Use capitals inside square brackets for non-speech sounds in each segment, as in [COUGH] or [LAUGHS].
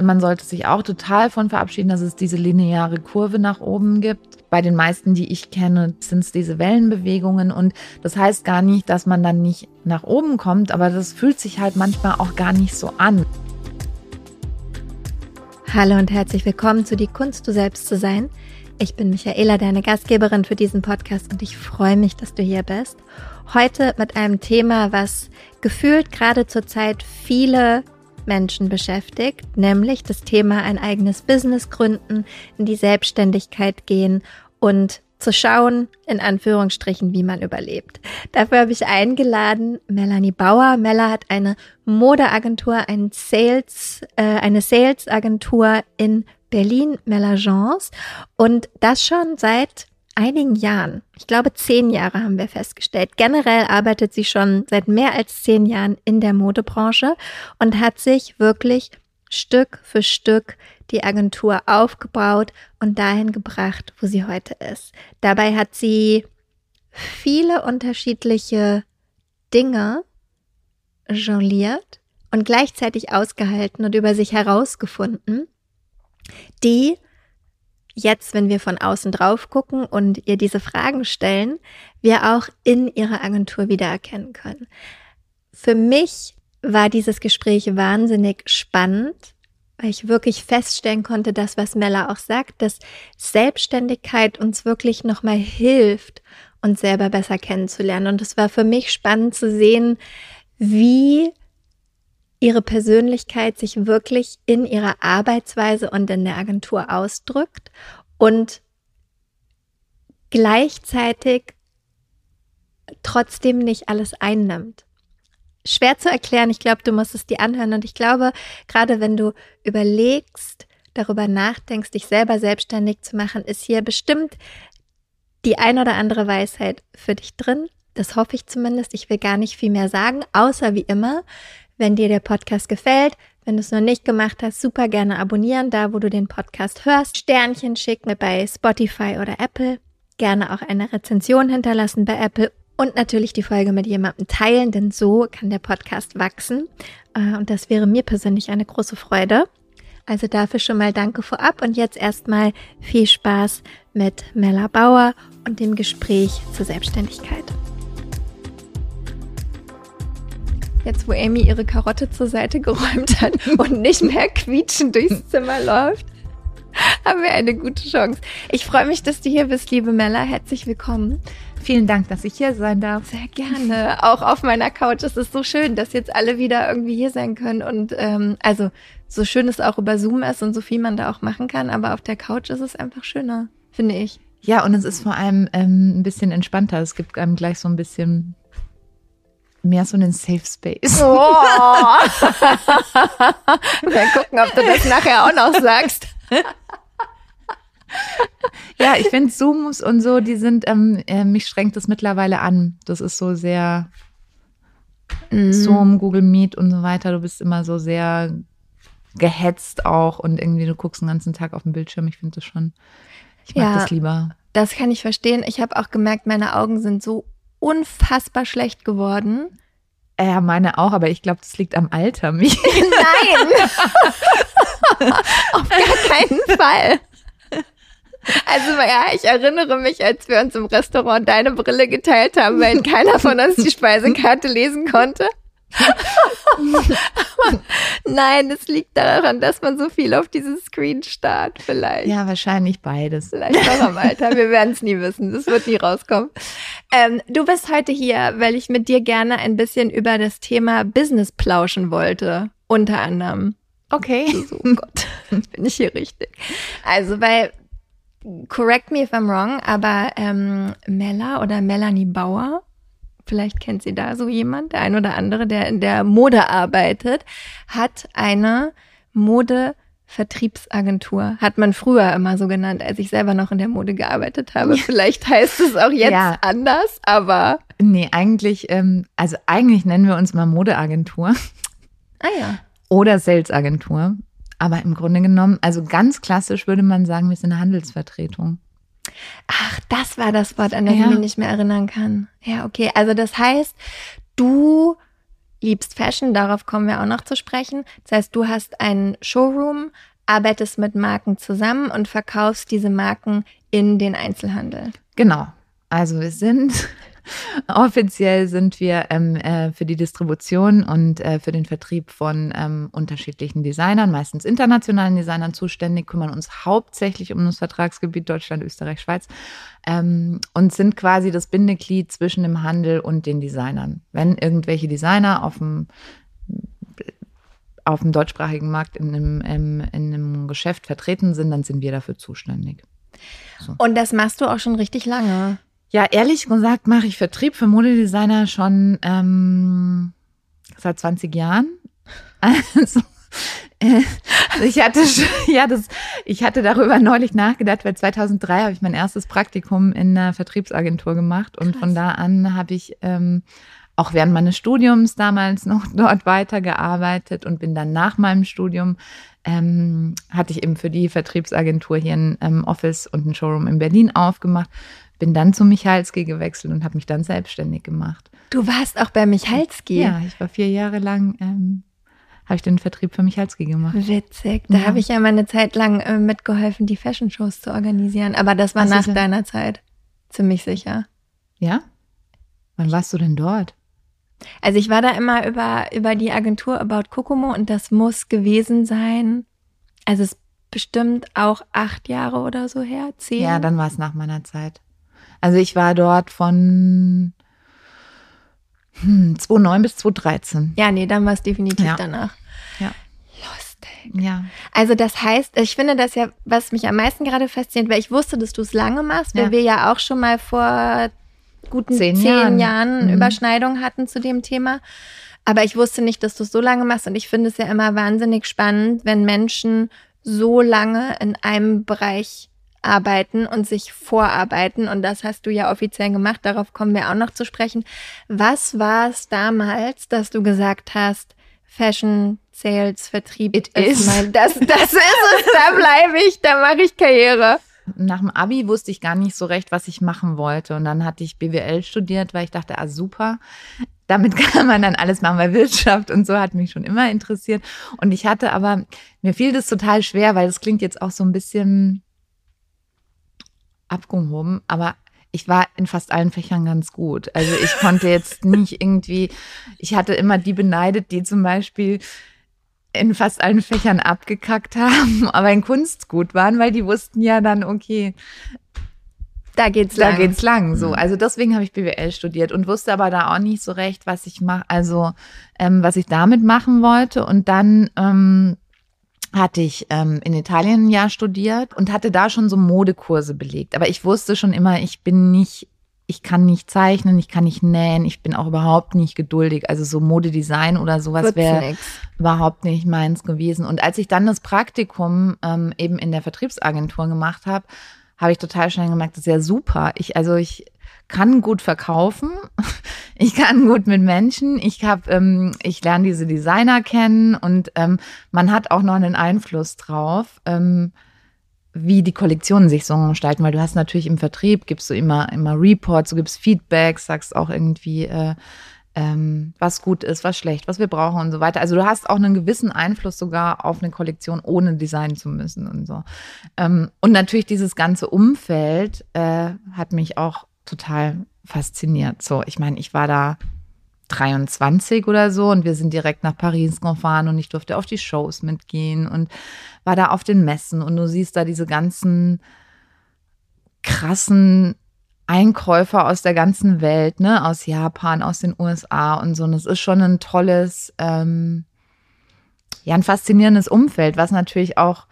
man sollte sich auch total von verabschieden, dass es diese lineare Kurve nach oben gibt. Bei den meisten, die ich kenne, sind es diese Wellenbewegungen und das heißt gar nicht, dass man dann nicht nach oben kommt, aber das fühlt sich halt manchmal auch gar nicht so an. Hallo und herzlich willkommen zu Die Kunst, du selbst zu sein. Ich bin Michaela, deine Gastgeberin für diesen Podcast und ich freue mich, dass du hier bist. Heute mit einem Thema, was gefühlt gerade zur Zeit viele Menschen beschäftigt, nämlich das Thema ein eigenes Business gründen, in die Selbstständigkeit gehen und zu schauen, in Anführungsstrichen, wie man überlebt. Dafür habe ich eingeladen Melanie Bauer. Mella hat eine Modeagentur, ein Sales, äh, eine Salesagentur in Berlin, Melagence und das schon seit einigen Jahren, ich glaube zehn Jahre haben wir festgestellt. Generell arbeitet sie schon seit mehr als zehn Jahren in der Modebranche und hat sich wirklich Stück für Stück die Agentur aufgebaut und dahin gebracht, wo sie heute ist. Dabei hat sie viele unterschiedliche Dinge jongliert und gleichzeitig ausgehalten und über sich herausgefunden, die jetzt, wenn wir von außen drauf gucken und ihr diese Fragen stellen, wir auch in ihrer Agentur wiedererkennen können. Für mich war dieses Gespräch wahnsinnig spannend, weil ich wirklich feststellen konnte, dass was Mella auch sagt, dass Selbstständigkeit uns wirklich nochmal hilft, uns selber besser kennenzulernen. Und es war für mich spannend zu sehen, wie ihre Persönlichkeit sich wirklich in ihrer Arbeitsweise und in der Agentur ausdrückt und gleichzeitig trotzdem nicht alles einnimmt. Schwer zu erklären, ich glaube, du musst es dir anhören und ich glaube, gerade wenn du überlegst, darüber nachdenkst, dich selber selbstständig zu machen, ist hier bestimmt die ein oder andere Weisheit für dich drin. Das hoffe ich zumindest. Ich will gar nicht viel mehr sagen, außer wie immer, wenn dir der Podcast gefällt, wenn du es noch nicht gemacht hast, super gerne abonnieren, da wo du den Podcast hörst. Sternchen schicken bei Spotify oder Apple. Gerne auch eine Rezension hinterlassen bei Apple und natürlich die Folge mit jemandem teilen, denn so kann der Podcast wachsen. Äh, und das wäre mir persönlich eine große Freude. Also dafür schon mal danke vorab und jetzt erstmal viel Spaß mit Mella Bauer und dem Gespräch zur Selbstständigkeit. Jetzt, wo Amy ihre Karotte zur Seite geräumt hat und nicht mehr quietschend durchs Zimmer läuft, haben wir eine gute Chance. Ich freue mich, dass du hier bist, liebe Mella. Herzlich willkommen. Vielen Dank, dass ich hier sein darf. Sehr gerne. Auch auf meiner Couch. Es ist so schön, dass jetzt alle wieder irgendwie hier sein können. Und ähm, also so schön es auch über Zoom ist und so viel man da auch machen kann, aber auf der Couch ist es einfach schöner, finde ich. Ja, und es ist vor allem ähm, ein bisschen entspannter. Es gibt einem gleich so ein bisschen mehr so einen Safe Space. Oh. [LAUGHS] Mal gucken, ob du das nachher auch noch sagst. ja, ich finde Zooms und so, die sind, ähm, äh, mich schränkt das mittlerweile an. Das ist so sehr mm. Zoom, Google Meet und so weiter. Du bist immer so sehr gehetzt auch und irgendwie du guckst den ganzen Tag auf den Bildschirm. Ich finde das schon, ich mag ja, das lieber. Das kann ich verstehen. Ich habe auch gemerkt, meine Augen sind so unfassbar schlecht geworden. Ja, meine auch, aber ich glaube, das liegt am Alter. Mich. [LAUGHS] Nein! Auf gar keinen Fall. Also ja, ich erinnere mich, als wir uns im Restaurant deine Brille geteilt haben, weil keiner von uns die Speisekarte lesen konnte. [LAUGHS] Nein, es liegt daran, dass man so viel auf dieses Screen starrt, vielleicht. Ja, wahrscheinlich beides. Vielleicht auch am Alter. Wir werden es nie wissen. Das wird nie rauskommen. Ähm, du bist heute hier, weil ich mit dir gerne ein bisschen über das Thema Business plauschen wollte. Unter anderem. Okay. So, oh Gott, bin ich hier richtig. Also, weil, correct me if I'm wrong, aber ähm, Mella oder Melanie Bauer vielleicht kennt sie da so jemand, der ein oder andere, der in der Mode arbeitet, hat eine Modevertriebsagentur. Hat man früher immer so genannt, als ich selber noch in der Mode gearbeitet habe. Ja. Vielleicht heißt es auch jetzt ja. anders, aber. Nee, eigentlich, ähm, also eigentlich nennen wir uns mal Modeagentur. Ah ja. Oder Salesagentur. Aber im Grunde genommen, also ganz klassisch würde man sagen, wir sind eine Handelsvertretung. Ach, das war das Wort, an das ja. ich mich nicht mehr erinnern kann. Ja, okay. Also das heißt, du liebst Fashion, darauf kommen wir auch noch zu sprechen. Das heißt, du hast einen Showroom, arbeitest mit Marken zusammen und verkaufst diese Marken in den Einzelhandel. Genau. Also wir sind [LAUGHS] Offiziell sind wir ähm, äh, für die Distribution und äh, für den Vertrieb von ähm, unterschiedlichen Designern, meistens internationalen Designern zuständig, kümmern uns hauptsächlich um das Vertragsgebiet Deutschland, Österreich, Schweiz ähm, und sind quasi das Bindeglied zwischen dem Handel und den Designern. Wenn irgendwelche Designer auf dem auf dem deutschsprachigen Markt in einem, in einem Geschäft vertreten sind, dann sind wir dafür zuständig. So. Und das machst du auch schon richtig lange. Ja, ehrlich gesagt mache ich Vertrieb für Modedesigner schon ähm, seit 20 Jahren. [LAUGHS] Also, äh, ich hatte [LAUGHS] ja das, ich hatte darüber neulich nachgedacht, weil 2003 habe ich mein erstes Praktikum in einer Vertriebsagentur gemacht und Krass. von da an habe ich ähm, auch während meines Studiums damals noch [LAUGHS] dort weitergearbeitet und bin dann nach meinem Studium ähm, hatte ich eben für die Vertriebsagentur hier ein ähm, Office und ein Showroom in Berlin aufgemacht bin dann zu Michalski gewechselt und habe mich dann selbstständig gemacht. Du warst auch bei Michalski? Ja, ich war vier Jahre lang, ähm, habe ich den Vertrieb für Michalski gemacht. Witzig. Da ja. habe ich ja mal eine Zeit lang äh, mitgeholfen, die Fashion-Shows zu organisieren. Aber das war Was nach deiner Zeit. Ziemlich sicher. Ja? Wann warst du denn dort? Also ich war da immer über, über die Agentur About Kokomo und das muss gewesen sein. Also es ist bestimmt auch acht Jahre oder so her, zehn. Ja, dann war es nach meiner Zeit. Also ich war dort von hm, 2009 bis 2013. Ja, nee, dann war es definitiv ja. danach. Ja. Lustig. Ja. Also das heißt, ich finde das ja, was mich am meisten gerade fasziniert, weil ich wusste, dass du es lange machst, weil ja. wir ja auch schon mal vor guten zehn, zehn Jahren, Jahren mhm. Überschneidung hatten zu dem Thema. Aber ich wusste nicht, dass du es so lange machst. Und ich finde es ja immer wahnsinnig spannend, wenn Menschen so lange in einem Bereich arbeiten und sich vorarbeiten. Und das hast du ja offiziell gemacht. Darauf kommen wir auch noch zu sprechen. Was war es damals, dass du gesagt hast, Fashion, Sales, Vertrieb It ist mein, das, das ist es, da bleibe ich, da mache ich Karriere. Nach dem Abi wusste ich gar nicht so recht, was ich machen wollte. Und dann hatte ich BWL studiert, weil ich dachte, ah super, damit [LAUGHS] kann man dann alles machen, weil Wirtschaft und so hat mich schon immer interessiert. Und ich hatte aber, mir fiel das total schwer, weil das klingt jetzt auch so ein bisschen abgehoben, aber ich war in fast allen Fächern ganz gut. Also ich konnte jetzt [LAUGHS] nicht irgendwie, ich hatte immer die beneidet, die zum Beispiel in fast allen Fächern abgekackt haben, [LAUGHS] aber in Kunst gut waren, weil die wussten ja dann, okay, da geht's lang. Da geht's lang. So, mhm. also deswegen habe ich BWL studiert und wusste aber da auch nicht so recht, was ich mache, also ähm, was ich damit machen wollte. Und dann ähm, hatte ich ähm, in Italien ein Jahr studiert und hatte da schon so Modekurse belegt. Aber ich wusste schon immer, ich bin nicht, ich kann nicht zeichnen, ich kann nicht nähen, ich bin auch überhaupt nicht geduldig. Also so Modedesign oder sowas wäre überhaupt nicht meins gewesen. Und als ich dann das Praktikum ähm, eben in der Vertriebsagentur gemacht habe, habe ich total schnell gemerkt, das ist ja super. Ich, also ich kann gut verkaufen, [LAUGHS] ich kann gut mit Menschen, ich habe, ähm, ich lerne diese Designer kennen und ähm, man hat auch noch einen Einfluss drauf, ähm, wie die Kollektionen sich so gestalten, weil du hast natürlich im Vertrieb gibst du immer immer Reports, du gibst Feedback, sagst auch irgendwie äh, ähm, was gut ist, was schlecht, was wir brauchen und so weiter. Also du hast auch einen gewissen Einfluss sogar auf eine Kollektion, ohne designen zu müssen und so. Ähm, und natürlich dieses ganze Umfeld äh, hat mich auch total fasziniert. So, ich meine, ich war da 23 oder so und wir sind direkt nach Paris gefahren und ich durfte auf die Shows mitgehen und war da auf den Messen und du siehst da diese ganzen krassen Einkäufer aus der ganzen Welt, ne, aus Japan, aus den USA und so. Und es ist schon ein tolles, ähm, ja, ein faszinierendes Umfeld, was natürlich auch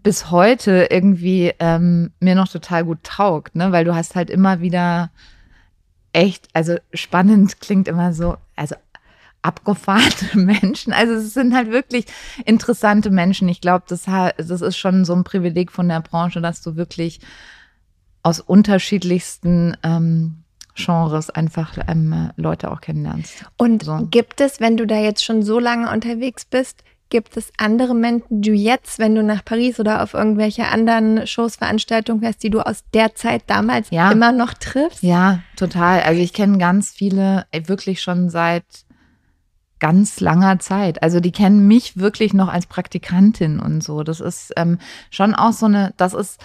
bis heute irgendwie ähm, mir noch total gut taugt, ne? Weil du hast halt immer wieder echt, also spannend [LAUGHS] klingt immer so, also abgefahrene [LAUGHS] Menschen. Also es sind halt wirklich interessante Menschen. Ich glaube, das, das ist schon so ein Privileg von der Branche, dass du wirklich aus unterschiedlichsten ähm, Genres einfach ähm, Leute auch kennenlernst. Und so. gibt es, wenn du da jetzt schon so lange unterwegs bist, Gibt es andere Menschen, die du jetzt, wenn du nach Paris oder auf irgendwelche anderen Shows, Veranstaltungen fährst, die du aus der Zeit damals ja. immer noch triffst? Ja, total. Also ich kenne ganz viele, wirklich schon seit ganz langer Zeit. Also die kennen mich wirklich noch als Praktikantin und so. Das ist ähm, schon auch so eine, das ist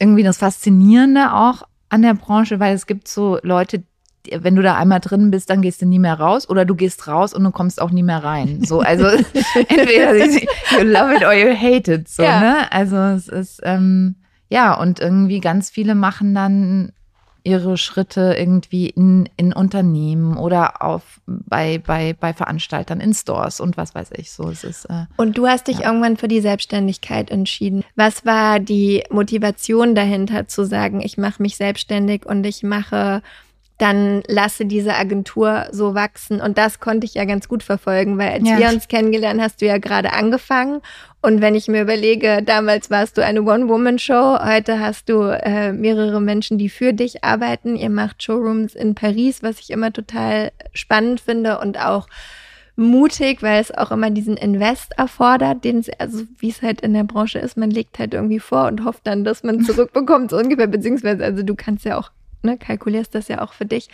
irgendwie das Faszinierende auch an der Branche, weil es gibt so Leute, wenn du da einmal drin bist, dann gehst du nie mehr raus oder du gehst raus und du kommst auch nie mehr rein. So, also [LAUGHS] entweder you love it or you hate it. So, ja. ne? Also es ist ähm, ja und irgendwie ganz viele machen dann ihre Schritte irgendwie in, in Unternehmen oder auf bei, bei, bei Veranstaltern in Stores und was weiß ich. So, es ist, äh, und du hast dich ja. irgendwann für die Selbstständigkeit entschieden. Was war die Motivation dahinter zu sagen, ich mache mich selbstständig und ich mache dann lasse diese Agentur so wachsen. Und das konnte ich ja ganz gut verfolgen, weil als ja. wir uns kennengelernt, hast du ja gerade angefangen. Und wenn ich mir überlege, damals warst du eine One-Woman-Show, heute hast du äh, mehrere Menschen, die für dich arbeiten. Ihr macht Showrooms in Paris, was ich immer total spannend finde und auch mutig, weil es auch immer diesen Invest erfordert, den es, also wie es halt in der Branche ist, man legt halt irgendwie vor und hofft dann, dass man [LAUGHS] zurückbekommt, so ungefähr, beziehungsweise, also du kannst ja auch ne, kalkulierst das ja auch für dich.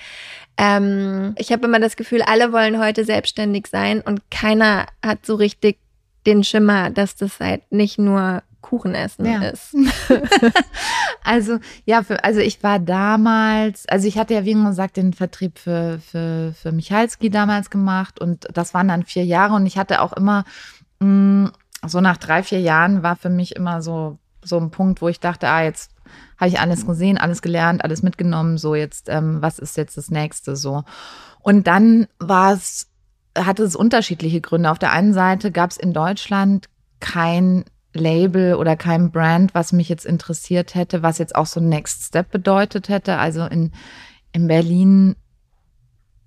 Ähm, ich habe immer das Gefühl, alle wollen heute selbstständig sein und keiner hat so richtig den Schimmer, dass das halt nicht nur Kuchen essen ja. ist. [LAUGHS] [LAUGHS] also ja, für, also ich war damals, also ich hatte ja wie gesagt den Vertrieb für, für, für Michalski damals gemacht und das waren dann vier Jahre und ich hatte auch immer mh, mm, so nach drei, vier Jahren war für mich immer so, so ein Punkt, wo ich dachte, ah, jetzt habe ich alles gesehen, alles gelernt, alles mitgenommen. So jetzt, ähm, was ist jetzt das nächste so? Und dann war es, hatte es unterschiedliche Gründe. Auf der einen Seite gab es in Deutschland kein Label oder kein Brand, was mich jetzt interessiert hätte, was jetzt auch so Next Step bedeutet hätte. Also in, in Berlin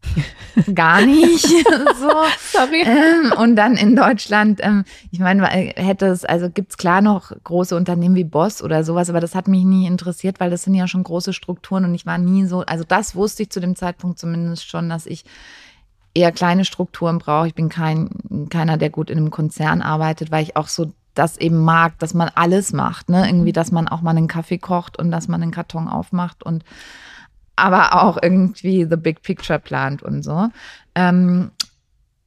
[LAUGHS] gar nicht. [LAUGHS] so. Sorry. Ähm, und dann in Deutschland, ähm, ich meine, hätte es, also gibt es klar noch große Unternehmen wie Boss oder sowas, aber das hat mich nie interessiert, weil das sind ja schon große Strukturen und ich war nie so, also das wusste ich zu dem Zeitpunkt zumindest schon, dass ich eher kleine Strukturen brauche. Ich bin kein, keiner, der gut in einem Konzern arbeitet, weil ich auch so das eben mag, dass man alles macht, ne? Irgendwie, dass man auch mal einen Kaffee kocht und dass man einen Karton aufmacht und aber auch irgendwie the big picture plant und so. Ähm,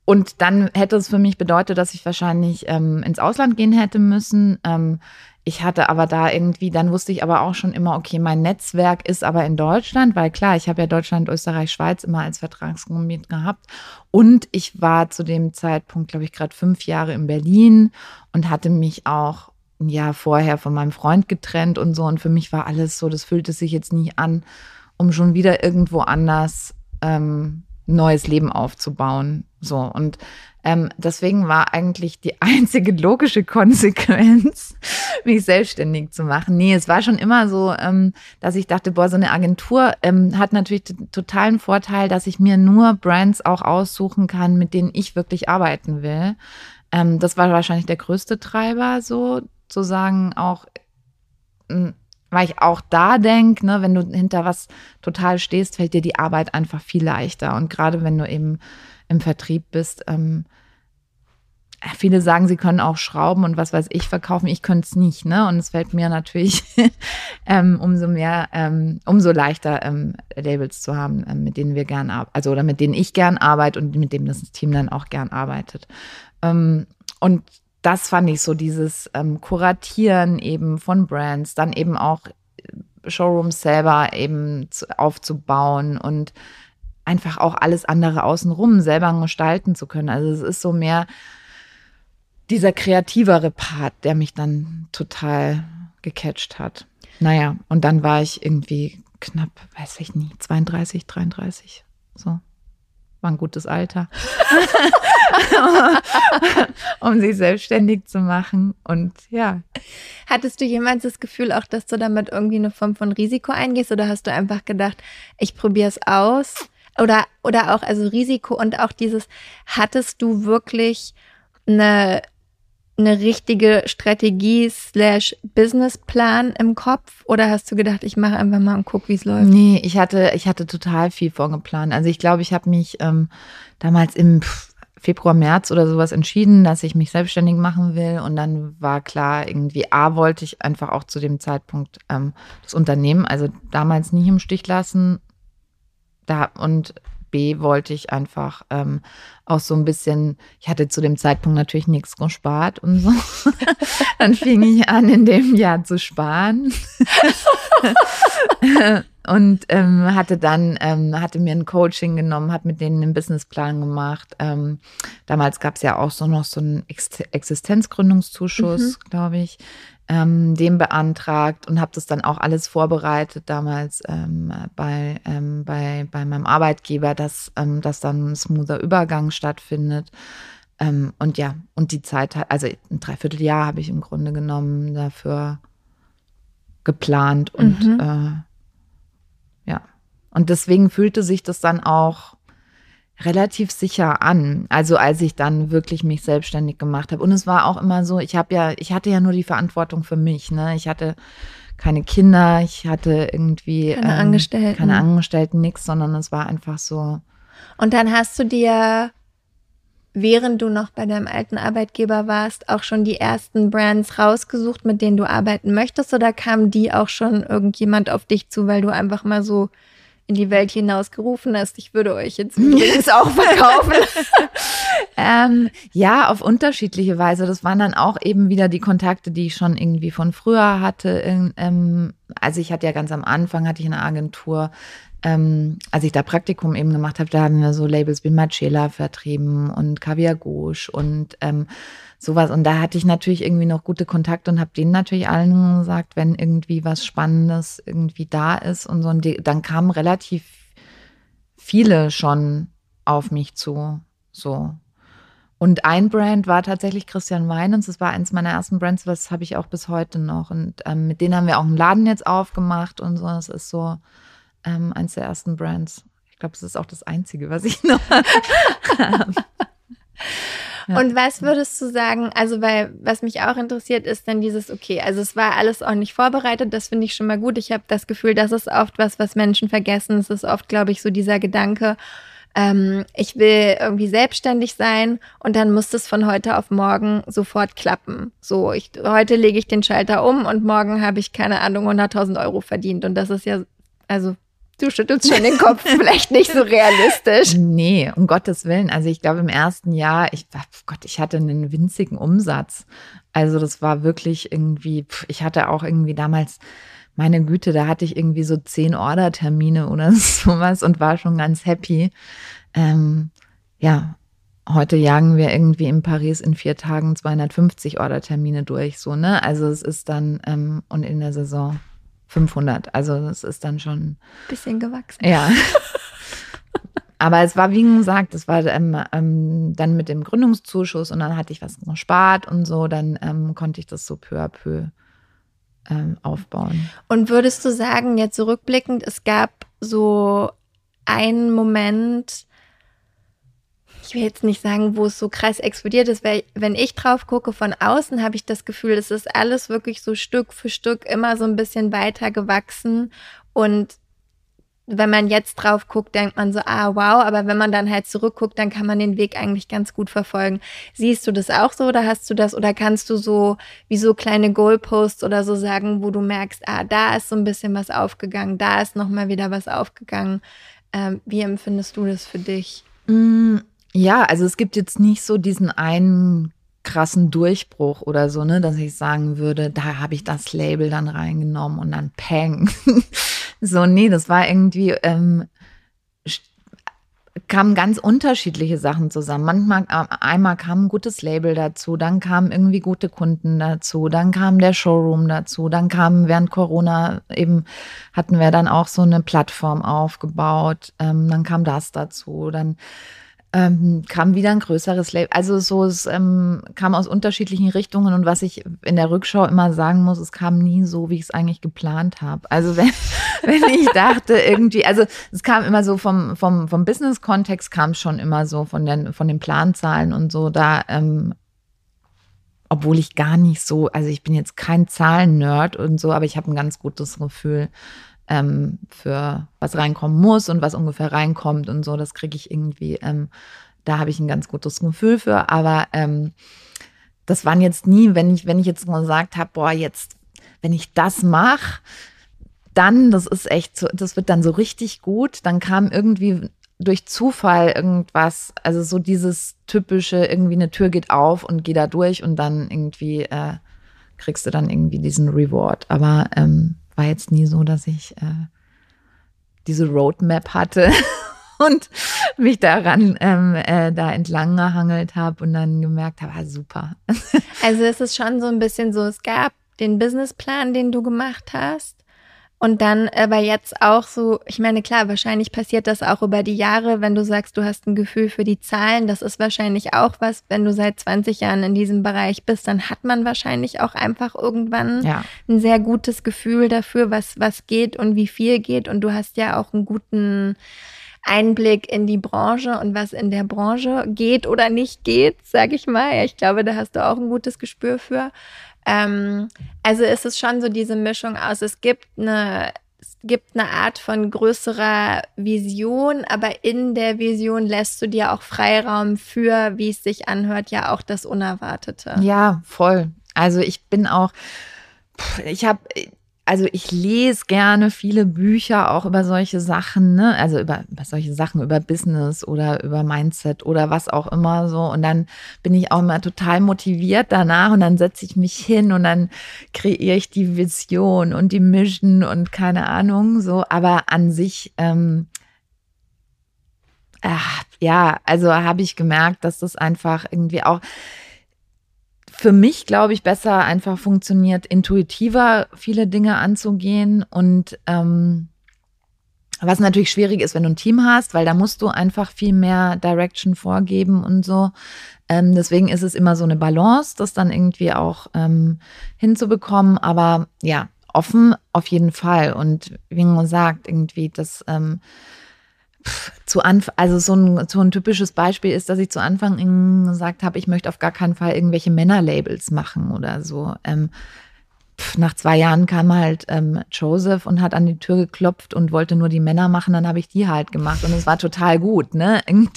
und dann hätte es für mich bedeutet, dass ich wahrscheinlich ähm, ins Ausland gehen hätte müssen. Ähm, ich hatte aber da irgendwie, dann wusste ich aber auch schon immer, okay, mein Netzwerk ist aber in Deutschland, weil klar, ich habe ja Deutschland, Österreich, Schweiz immer als Vertragsgebiet gehabt. Und ich war zu dem Zeitpunkt, glaube ich, gerade fünf Jahre in Berlin und hatte mich auch ein Jahr vorher von meinem Freund getrennt und so. Und für mich war alles so, das fühlte sich jetzt nie an um schon wieder irgendwo anders ähm, neues Leben aufzubauen. So und ähm, deswegen war eigentlich die [LAUGHS] einzige logische Konsequenz, [LAUGHS] mich selbstständig zu machen. Nee, es war schon immer so, ähm, dass ich dachte, boah, so eine Agentur ähm, hat natürlich totalen Vorteil, dass ich mir nur Brands auch aussuchen kann, mit denen ich wirklich arbeiten will. Ähm, das war wahrscheinlich der größte Treiber, so zu sagen, auch weil ich auch da denke, ne, wenn du hinter was total stehst, fällt dir die Arbeit einfach viel leichter. Und gerade wenn du eben im Vertrieb bist, ähm, viele sagen, sie können auch Schrauben und was weiß ich verkaufen. Ich könnte es nicht, ne? Und es fällt mir natürlich [LAUGHS] ähm, umso mehr, ähm, umso leichter ähm, Labels zu haben, ähm, mit denen wir gern arbeiten, also oder mit denen ich gern arbeite und mit dem das Team dann auch gern arbeitet. Ähm, und das fand ich so, dieses ähm, Kuratieren eben von Brands, dann eben auch äh, Showrooms selber eben zu, aufzubauen und einfach auch alles andere außenrum selber gestalten zu können. Also es ist so mehr dieser kreativere Part, der mich dann total gecatcht hat. Naja, und dann war ich irgendwie knapp, weiß ich nicht, 32, 33, so war ein gutes Alter, [LAUGHS] um sich selbstständig zu machen. Und ja. Hattest du jemals das Gefühl auch, dass du damit irgendwie eine Form von Risiko eingehst oder hast du einfach gedacht, ich probiere es aus? Oder, oder auch, also Risiko und auch dieses, hattest du wirklich eine eine richtige Strategie slash Businessplan im Kopf oder hast du gedacht, ich mache einfach mal und guck, wie es läuft? Nee, ich hatte, ich hatte total viel vorgeplant. Also ich glaube, ich habe mich ähm, damals im Februar, März oder sowas entschieden, dass ich mich selbstständig machen will. Und dann war klar, irgendwie, A, wollte ich einfach auch zu dem Zeitpunkt ähm, das Unternehmen, also damals nicht im Stich lassen. Da, und B wollte ich einfach ähm, auch so ein bisschen, ich hatte zu dem Zeitpunkt natürlich nichts gespart und so. [LAUGHS] Dann fing ich an, in dem Jahr zu sparen. [LAUGHS] und ähm, hatte dann, ähm, hatte mir ein Coaching genommen, habe mit denen einen Businessplan gemacht. Ähm, damals gab es ja auch so noch so einen Ex Existenzgründungszuschuss, mhm. glaube ich ähm, dem beantragt und habe das dann auch alles vorbereitet damals ähm, bei, ähm, bei, bei meinem Arbeitgeber, dass, ähm, dass dann ein smoother Übergang stattfindet. Ähm, und ja, und die Zeit hat, also ein Dreivierteljahr habe ich im Grunde genommen dafür geplant und mhm. äh, ja. Und deswegen fühlte sich das dann auch relativ sicher an. Also als ich dann wirklich mich selbstständig gemacht habe. Und es war auch immer so, ich habe ja, ich hatte ja nur die Verantwortung für mich. Ne? Ich hatte keine Kinder, ich hatte irgendwie keine ähm, Angestellten, keine Angestellten, nichts, sondern es war einfach so. Und dann hast du dir, während du noch bei deinem alten Arbeitgeber warst, auch schon die ersten Brands rausgesucht, mit denen du arbeiten möchtest, oder kam die auch schon irgendjemand auf dich zu, weil du einfach mal so in die Welt hinausgerufen hast. Ich würde euch jetzt übrigens auch [LAUGHS] verkaufen. ähm, ja, auf unterschiedliche Weise. Das waren dann auch eben wieder die Kontakte, die ich schon irgendwie von früher hatte. Ähm, also ich hatte ja ganz am Anfang, hatte ich eine Agentur, ähm, als ich da Praktikum eben gemacht habe, da haben wir so Labels wie Marcella vertrieben und Caviar Gauche und ähm, sowas. Und da hatte ich natürlich irgendwie noch gute Kontakte und habe denen natürlich allen gesagt, wenn irgendwie was Spannendes irgendwie da ist und so. Und die, dann kamen relativ viele schon auf mich zu. So. Und ein Brand war tatsächlich Christian Weinens. Das war eins meiner ersten Brands, das habe ich auch bis heute noch. Und ähm, mit denen haben wir auch einen Laden jetzt aufgemacht und so. Das ist so ähm, eins der ersten Brands. Ich glaube, es ist auch das einzige, was ich noch [LAUGHS] habe. Und was würdest du sagen, also weil was mich auch interessiert, ist dann dieses, okay, also es war alles auch nicht vorbereitet, das finde ich schon mal gut. Ich habe das Gefühl, das ist oft was, was Menschen vergessen. Es ist oft, glaube ich, so dieser Gedanke, ähm, ich will irgendwie selbstständig sein und dann muss das von heute auf morgen sofort klappen. So, ich, heute lege ich den Schalter um und morgen habe ich, keine Ahnung, 100.000 Euro verdient. Und das ist ja, also Du schüttelst schon den Kopf, [LAUGHS] vielleicht nicht so realistisch. Nee, um Gottes Willen. Also ich glaube im ersten Jahr, ich oh Gott, ich hatte einen winzigen Umsatz. Also das war wirklich irgendwie, ich hatte auch irgendwie damals, meine Güte, da hatte ich irgendwie so zehn Ordertermine oder [LAUGHS] sowas und war schon ganz happy. Ähm, ja, heute jagen wir irgendwie in Paris in vier Tagen 250 Ordertermine durch, so, ne? Also es ist dann, ähm, und in der Saison 500. Also das ist dann schon. Bisschen gewachsen. Ja. [LAUGHS] Aber es war, wie gesagt, es war ähm, ähm, dann mit dem Gründungszuschuss und dann hatte ich was noch spart und so, dann ähm, konnte ich das so peu à peu ähm, aufbauen. Und würdest du sagen, jetzt zurückblickend, es gab so einen Moment, ich will jetzt nicht sagen, wo es so krass explodiert ist, weil wenn ich drauf gucke von außen, habe ich das Gefühl, es ist alles wirklich so Stück für Stück immer so ein bisschen weiter gewachsen und wenn man jetzt drauf guckt, denkt man so, ah, wow, aber wenn man dann halt zurückguckt, dann kann man den Weg eigentlich ganz gut verfolgen. Siehst du das auch so oder hast du das oder kannst du so wie so kleine Goalposts oder so sagen, wo du merkst, ah, da ist so ein bisschen was aufgegangen, da ist nochmal wieder was aufgegangen. Ähm, wie empfindest du das für dich? Mm, ja, also es gibt jetzt nicht so diesen einen krassen Durchbruch oder so, ne, dass ich sagen würde, da habe ich das Label dann reingenommen und dann Peng. [LAUGHS] so, nee, das war irgendwie, ähm, kamen ganz unterschiedliche Sachen zusammen. Manchmal, äh, einmal kam ein gutes Label dazu, dann kamen irgendwie gute Kunden dazu, dann kam der Showroom dazu, dann kam während Corona eben, hatten wir dann auch so eine Plattform aufgebaut, ähm, dann kam das dazu, dann ähm, kam wieder ein größeres Label. Also so, es ähm, kam aus unterschiedlichen Richtungen und was ich in der Rückschau immer sagen muss, es kam nie so, wie ich es eigentlich geplant habe. Also [LAUGHS] wenn, wenn ich dachte irgendwie, also es kam immer so vom, vom, vom Business-Kontext kam es schon immer so von den, von den Planzahlen und so, da, ähm, obwohl ich gar nicht so, also ich bin jetzt kein Zahlen-Nerd und so, aber ich habe ein ganz gutes Gefühl, ähm, für was reinkommen muss und was ungefähr reinkommt und so. Das kriege ich irgendwie, ähm, da habe ich ein ganz gutes Gefühl für. Aber ähm, das waren jetzt nie, wenn ich, wenn ich jetzt gesagt habe, boah, jetzt, wenn ich das mache, dann, das ist echt so, das wird dann so richtig gut. Dann kam irgendwie durch Zufall irgendwas, also so dieses typische, irgendwie eine Tür geht auf und geh da durch und dann irgendwie äh, kriegst du dann irgendwie diesen Reward. Aber ähm, war jetzt nie so, dass ich äh, diese Roadmap hatte [LAUGHS] und mich daran ähm, äh, da entlang gehangelt habe und dann gemerkt habe, ah, super. [LAUGHS] also es ist schon so ein bisschen so, es gab den Businessplan, den du gemacht hast. Und dann aber jetzt auch so, ich meine, klar, wahrscheinlich passiert das auch über die Jahre, wenn du sagst, du hast ein Gefühl für die Zahlen. Das ist wahrscheinlich auch was, wenn du seit 20 Jahren in diesem Bereich bist, dann hat man wahrscheinlich auch einfach irgendwann ja. ein sehr gutes Gefühl dafür, was, was geht und wie viel geht. Und du hast ja auch einen guten, Einblick in die Branche und was in der Branche geht oder nicht geht, sag ich mal. Ich glaube, da hast du auch ein gutes Gespür für. Ähm, also ist es schon so diese Mischung aus, es gibt eine es gibt eine Art von größerer Vision, aber in der Vision lässt du dir auch Freiraum für, wie es sich anhört, ja auch das Unerwartete. Ja, voll. Also ich bin auch, ich habe also ich lese gerne viele Bücher auch über solche Sachen, ne? Also über, über solche Sachen, über Business oder über Mindset oder was auch immer so. Und dann bin ich auch immer total motiviert danach und dann setze ich mich hin und dann kreiere ich die Vision und die Mission und keine Ahnung so. Aber an sich, ähm, ach, ja, also habe ich gemerkt, dass das einfach irgendwie auch für mich, glaube ich, besser einfach funktioniert, intuitiver viele Dinge anzugehen und ähm, was natürlich schwierig ist, wenn du ein Team hast, weil da musst du einfach viel mehr Direction vorgeben und so. Ähm, deswegen ist es immer so eine Balance, das dann irgendwie auch ähm, hinzubekommen. Aber ja, offen auf jeden Fall. Und wie man sagt, irgendwie das ähm, zu Anfang, also so ein, so ein typisches Beispiel ist, dass ich zu Anfang gesagt habe, ich möchte auf gar keinen Fall irgendwelche Männerlabels machen oder so. Ähm, nach zwei Jahren kam halt ähm, Joseph und hat an die Tür geklopft und wollte nur die Männer machen, dann habe ich die halt gemacht und es war total gut, ne? [LAUGHS] Irgendwie.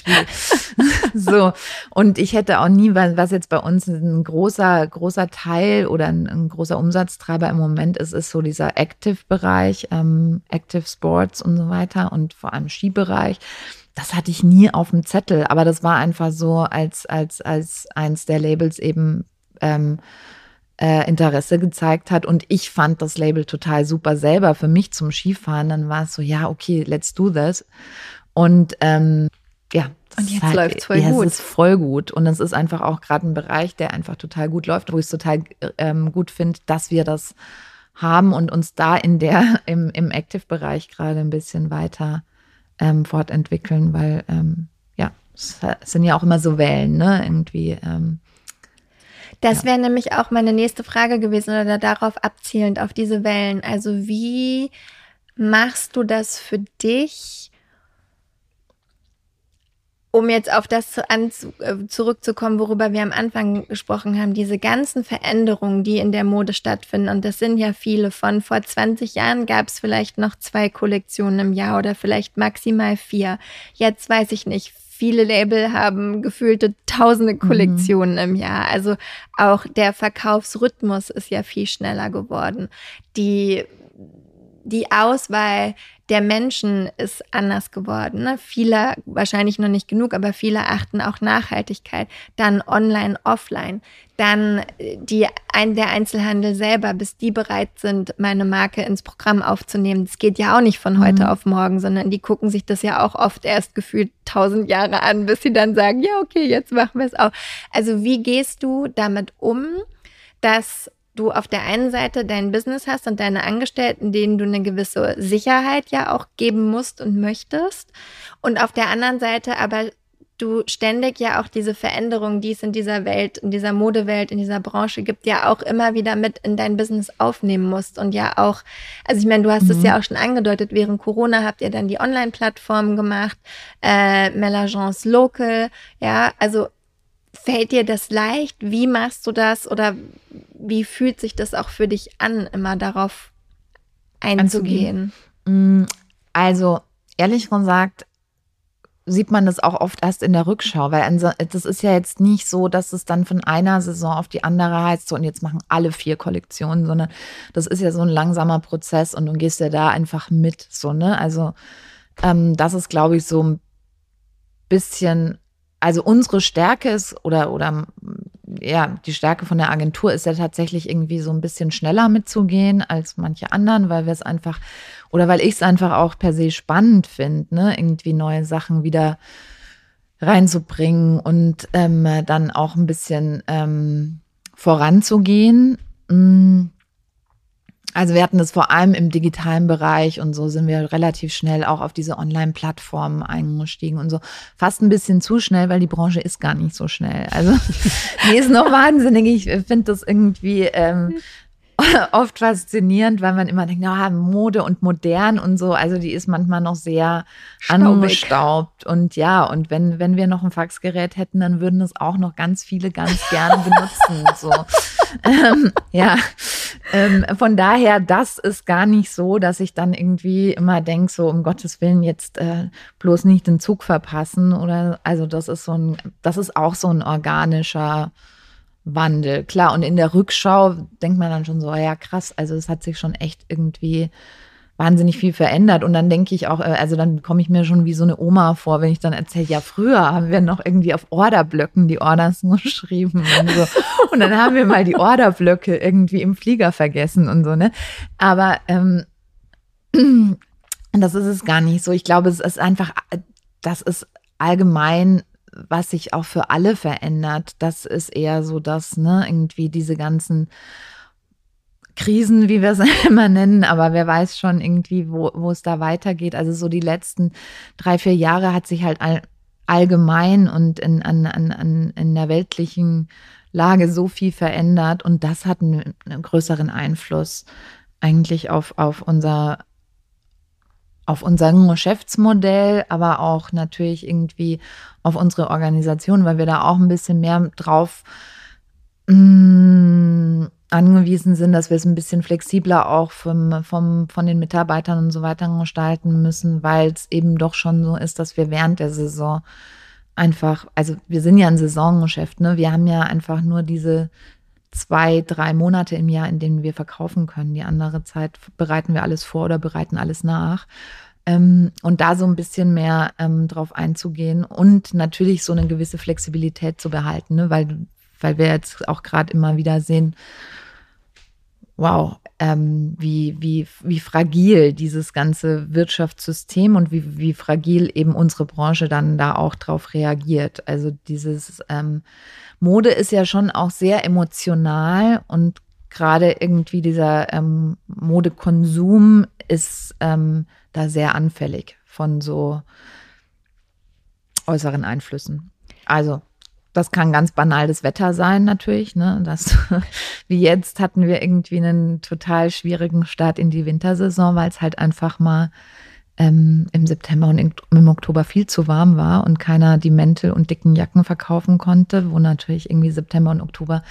[LAUGHS] so. Und ich hätte auch nie, was jetzt bei uns ein großer, großer Teil oder ein, ein großer Umsatztreiber im Moment ist, ist so dieser Active-Bereich, ähm, Active Sports und so weiter und vor allem Skibereich das hatte ich nie auf dem Zettel, aber das war einfach so, als, als, als eins der Labels eben ähm, äh, Interesse gezeigt hat und ich fand das Label total super selber für mich zum Skifahren, dann war es so, ja, okay, let's do this. Und ähm, ja, und jetzt halt, läuft voll ja, gut. Es ist voll gut. Und es ist einfach auch gerade ein Bereich, der einfach total gut läuft, wo ich es total ähm, gut finde, dass wir das haben und uns da in der, [LAUGHS] im, im Active-Bereich gerade ein bisschen weiter ähm, fortentwickeln, weil ähm, ja, es sind ja auch immer so Wellen, ne? Irgendwie. Ähm, das wäre nämlich auch meine nächste Frage gewesen oder darauf abzielend auf diese Wellen. Also wie machst du das für dich, um jetzt auf das an, äh, zurückzukommen, worüber wir am Anfang gesprochen haben, diese ganzen Veränderungen, die in der Mode stattfinden, und das sind ja viele von vor 20 Jahren gab es vielleicht noch zwei Kollektionen im Jahr oder vielleicht maximal vier. Jetzt weiß ich nicht, viele Label haben gefühlte tausende mhm. Kollektionen mhm. im Jahr. Also auch der Verkaufsrhythmus ist ja viel schneller geworden. Die, die Auswahl der Menschen ist anders geworden. Ne? Viele, wahrscheinlich noch nicht genug, aber viele achten auch Nachhaltigkeit. Dann online, offline. Dann äh, die, ein, der Einzelhandel selber, bis die bereit sind, meine Marke ins Programm aufzunehmen. Das geht ja auch nicht von heute mhm. auf morgen, sondern die gucken sich das ja auch oft erst gefühlt tausend Jahre an, bis sie dann sagen, ja, okay, jetzt machen wir es auch. Also wie gehst du damit um, dass du auf der einen Seite dein Business hast und deine Angestellten, denen du eine gewisse Sicherheit ja auch geben musst und möchtest. Und auf der anderen Seite aber du ständig ja auch diese Veränderungen, die es in dieser Welt, in dieser Modewelt, in dieser Branche gibt, ja auch immer wieder mit in dein Business aufnehmen musst und ja auch, also ich meine, du hast mhm. es ja auch schon angedeutet, während Corona habt ihr dann die Online-Plattformen gemacht, äh, Melagence Local, ja, also Fällt dir das leicht? Wie machst du das? Oder wie fühlt sich das auch für dich an, immer darauf einzugehen? Mm, also, ehrlich gesagt, sieht man das auch oft erst in der Rückschau, weil das ist ja jetzt nicht so, dass es dann von einer Saison auf die andere heißt, so und jetzt machen alle vier Kollektionen, sondern das ist ja so ein langsamer Prozess und du gehst ja da einfach mit, so, ne? Also, ähm, das ist, glaube ich, so ein bisschen, also unsere Stärke ist oder, oder ja, die Stärke von der Agentur ist ja tatsächlich irgendwie so ein bisschen schneller mitzugehen als manche anderen, weil wir es einfach oder weil ich es einfach auch per se spannend finde, ne, irgendwie neue Sachen wieder reinzubringen und ähm, dann auch ein bisschen ähm, voranzugehen. Mm. Also wir hatten das vor allem im digitalen Bereich und so sind wir relativ schnell auch auf diese Online-Plattformen eingestiegen und so. Fast ein bisschen zu schnell, weil die Branche ist gar nicht so schnell. Also [LAUGHS] mir ist noch wahnsinnig. Ich finde das irgendwie ähm, [LAUGHS] oft faszinierend, weil man immer denkt, na, Mode und modern und so. Also die ist manchmal noch sehr Staubig. angestaubt. Und ja, und wenn, wenn wir noch ein Faxgerät hätten, dann würden das auch noch ganz viele ganz gerne benutzen. so. [LAUGHS] ähm, ja, ähm, von daher, das ist gar nicht so, dass ich dann irgendwie immer denke, so um Gottes Willen jetzt äh, bloß nicht den Zug verpassen oder also das ist so ein, das ist auch so ein organischer Wandel. Klar, und in der Rückschau denkt man dann schon so, ja krass, also es hat sich schon echt irgendwie wahnsinnig viel verändert. Und dann denke ich auch, äh, also dann komme ich mir schon wie so eine Oma vor, wenn ich dann erzähle, ja, früher haben wir noch irgendwie auf Orderblöcken die Orders [LAUGHS] geschrieben und so. Und dann haben wir mal die Orderblöcke irgendwie im Flieger vergessen und so, ne? Aber ähm, [CLEARS THROAT] das ist es gar nicht so. Ich glaube, es ist einfach, das ist allgemein was sich auch für alle verändert, das ist eher so, dass ne, irgendwie diese ganzen Krisen, wie wir es [LAUGHS] immer nennen, aber wer weiß schon irgendwie, wo, wo es da weitergeht. Also so die letzten drei, vier Jahre hat sich halt all, allgemein und in, an, an, in der weltlichen Lage so viel verändert und das hat einen, einen größeren Einfluss eigentlich auf, auf unser auf unser Geschäftsmodell, aber auch natürlich irgendwie auf unsere Organisation, weil wir da auch ein bisschen mehr drauf mh, mm, angewiesen sind, dass wir es ein bisschen flexibler auch vom, vom, von den Mitarbeitern und so weiter gestalten müssen, weil es eben doch schon so ist, dass wir während der Saison einfach, also wir sind ja ein Saisongeschäft, ne? Wir haben ja einfach nur diese zwei, drei Monate im Jahr, in denen wir verkaufen können. Die andere Zeit bereiten wir alles vor oder bereiten alles nach. Ähm, und da so ein bisschen mehr ähm, drauf einzugehen und natürlich so eine gewisse Flexibilität zu behalten, ne? weil, weil wir jetzt auch gerade immer wieder sehen, wow, ähm, wie, wie, wie fragil dieses ganze Wirtschaftssystem und wie, wie fragil eben unsere Branche dann da auch drauf reagiert. Also dieses ähm, Mode ist ja schon auch sehr emotional und gerade irgendwie dieser ähm, Modekonsum ist ähm, da sehr anfällig von so äußeren Einflüssen. Also das kann ganz banal das Wetter sein natürlich. Ne? Das, [LAUGHS] wie jetzt hatten wir irgendwie einen total schwierigen Start in die Wintersaison, weil es halt einfach mal ähm, im September und im Oktober viel zu warm war und keiner die Mäntel und dicken Jacken verkaufen konnte, wo natürlich irgendwie September und Oktober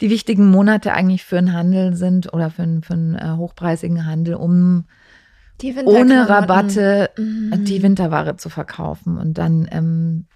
die wichtigen Monate eigentlich für einen Handel sind oder für einen, für einen äh, hochpreisigen Handel, um ohne Rabatte mhm. die Winterware zu verkaufen. Und dann ähm,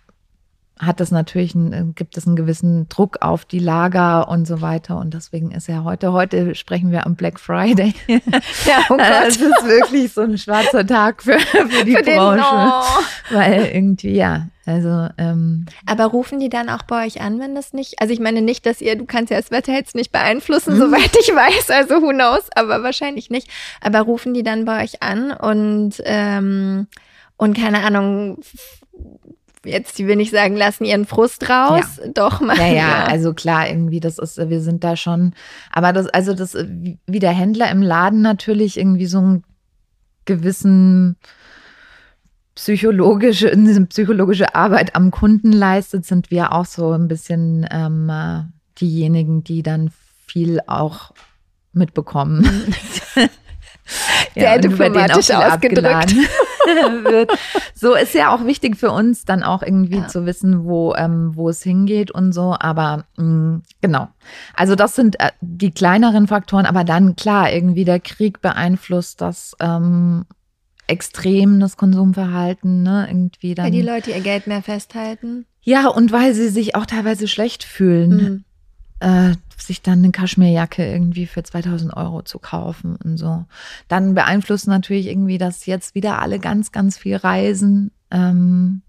hat das natürlich einen, äh, gibt es einen gewissen Druck auf die Lager und so weiter. Und deswegen ist ja heute, heute sprechen wir am Black Friday. [LAUGHS] ja, oh. [LAUGHS] Das ist wirklich so ein schwarzer Tag für, für die für Branche. Den, oh. Weil irgendwie, ja, also. Ähm, Aber rufen die dann auch bei euch an, wenn das nicht? Also ich meine nicht, dass ihr, du kannst ja das Wetter jetzt nicht beeinflussen, mhm. soweit ich weiß, also who knows, aber wahrscheinlich nicht. Aber rufen die dann bei euch an und, ähm, und keine Ahnung, jetzt, die will nicht sagen, lassen ihren Frust raus, ja. doch mal. Ja, ja, also klar, irgendwie, das ist, wir sind da schon, aber das, also das, wie der Händler im Laden natürlich irgendwie so einen gewissen psychologische, [LAUGHS] psychologische Arbeit am Kunden leistet, sind wir auch so ein bisschen ähm, diejenigen, die dann viel auch mitbekommen. [LAUGHS] Sehr ja, diplomatisch ausgedrückt. [LAUGHS] wird. So ist ja auch wichtig für uns, dann auch irgendwie ja. zu wissen, wo, ähm, wo es hingeht und so. Aber mh, mm, genau. Also das sind äh, die kleineren Faktoren, aber dann klar, irgendwie der Krieg beeinflusst das ähm, extrem das Konsumverhalten, ne? Irgendwie dann. Weil die Leute ihr Geld mehr festhalten. Ja, und weil sie sich auch teilweise schlecht fühlen. Mhm äh, sich dann eine Kaschmirjacke irgendwie für 2000 Euro zu kaufen und so. Dann beeinflusst natürlich irgendwie, dass jetzt wieder alle ganz, ganz viel reisen. Ähm,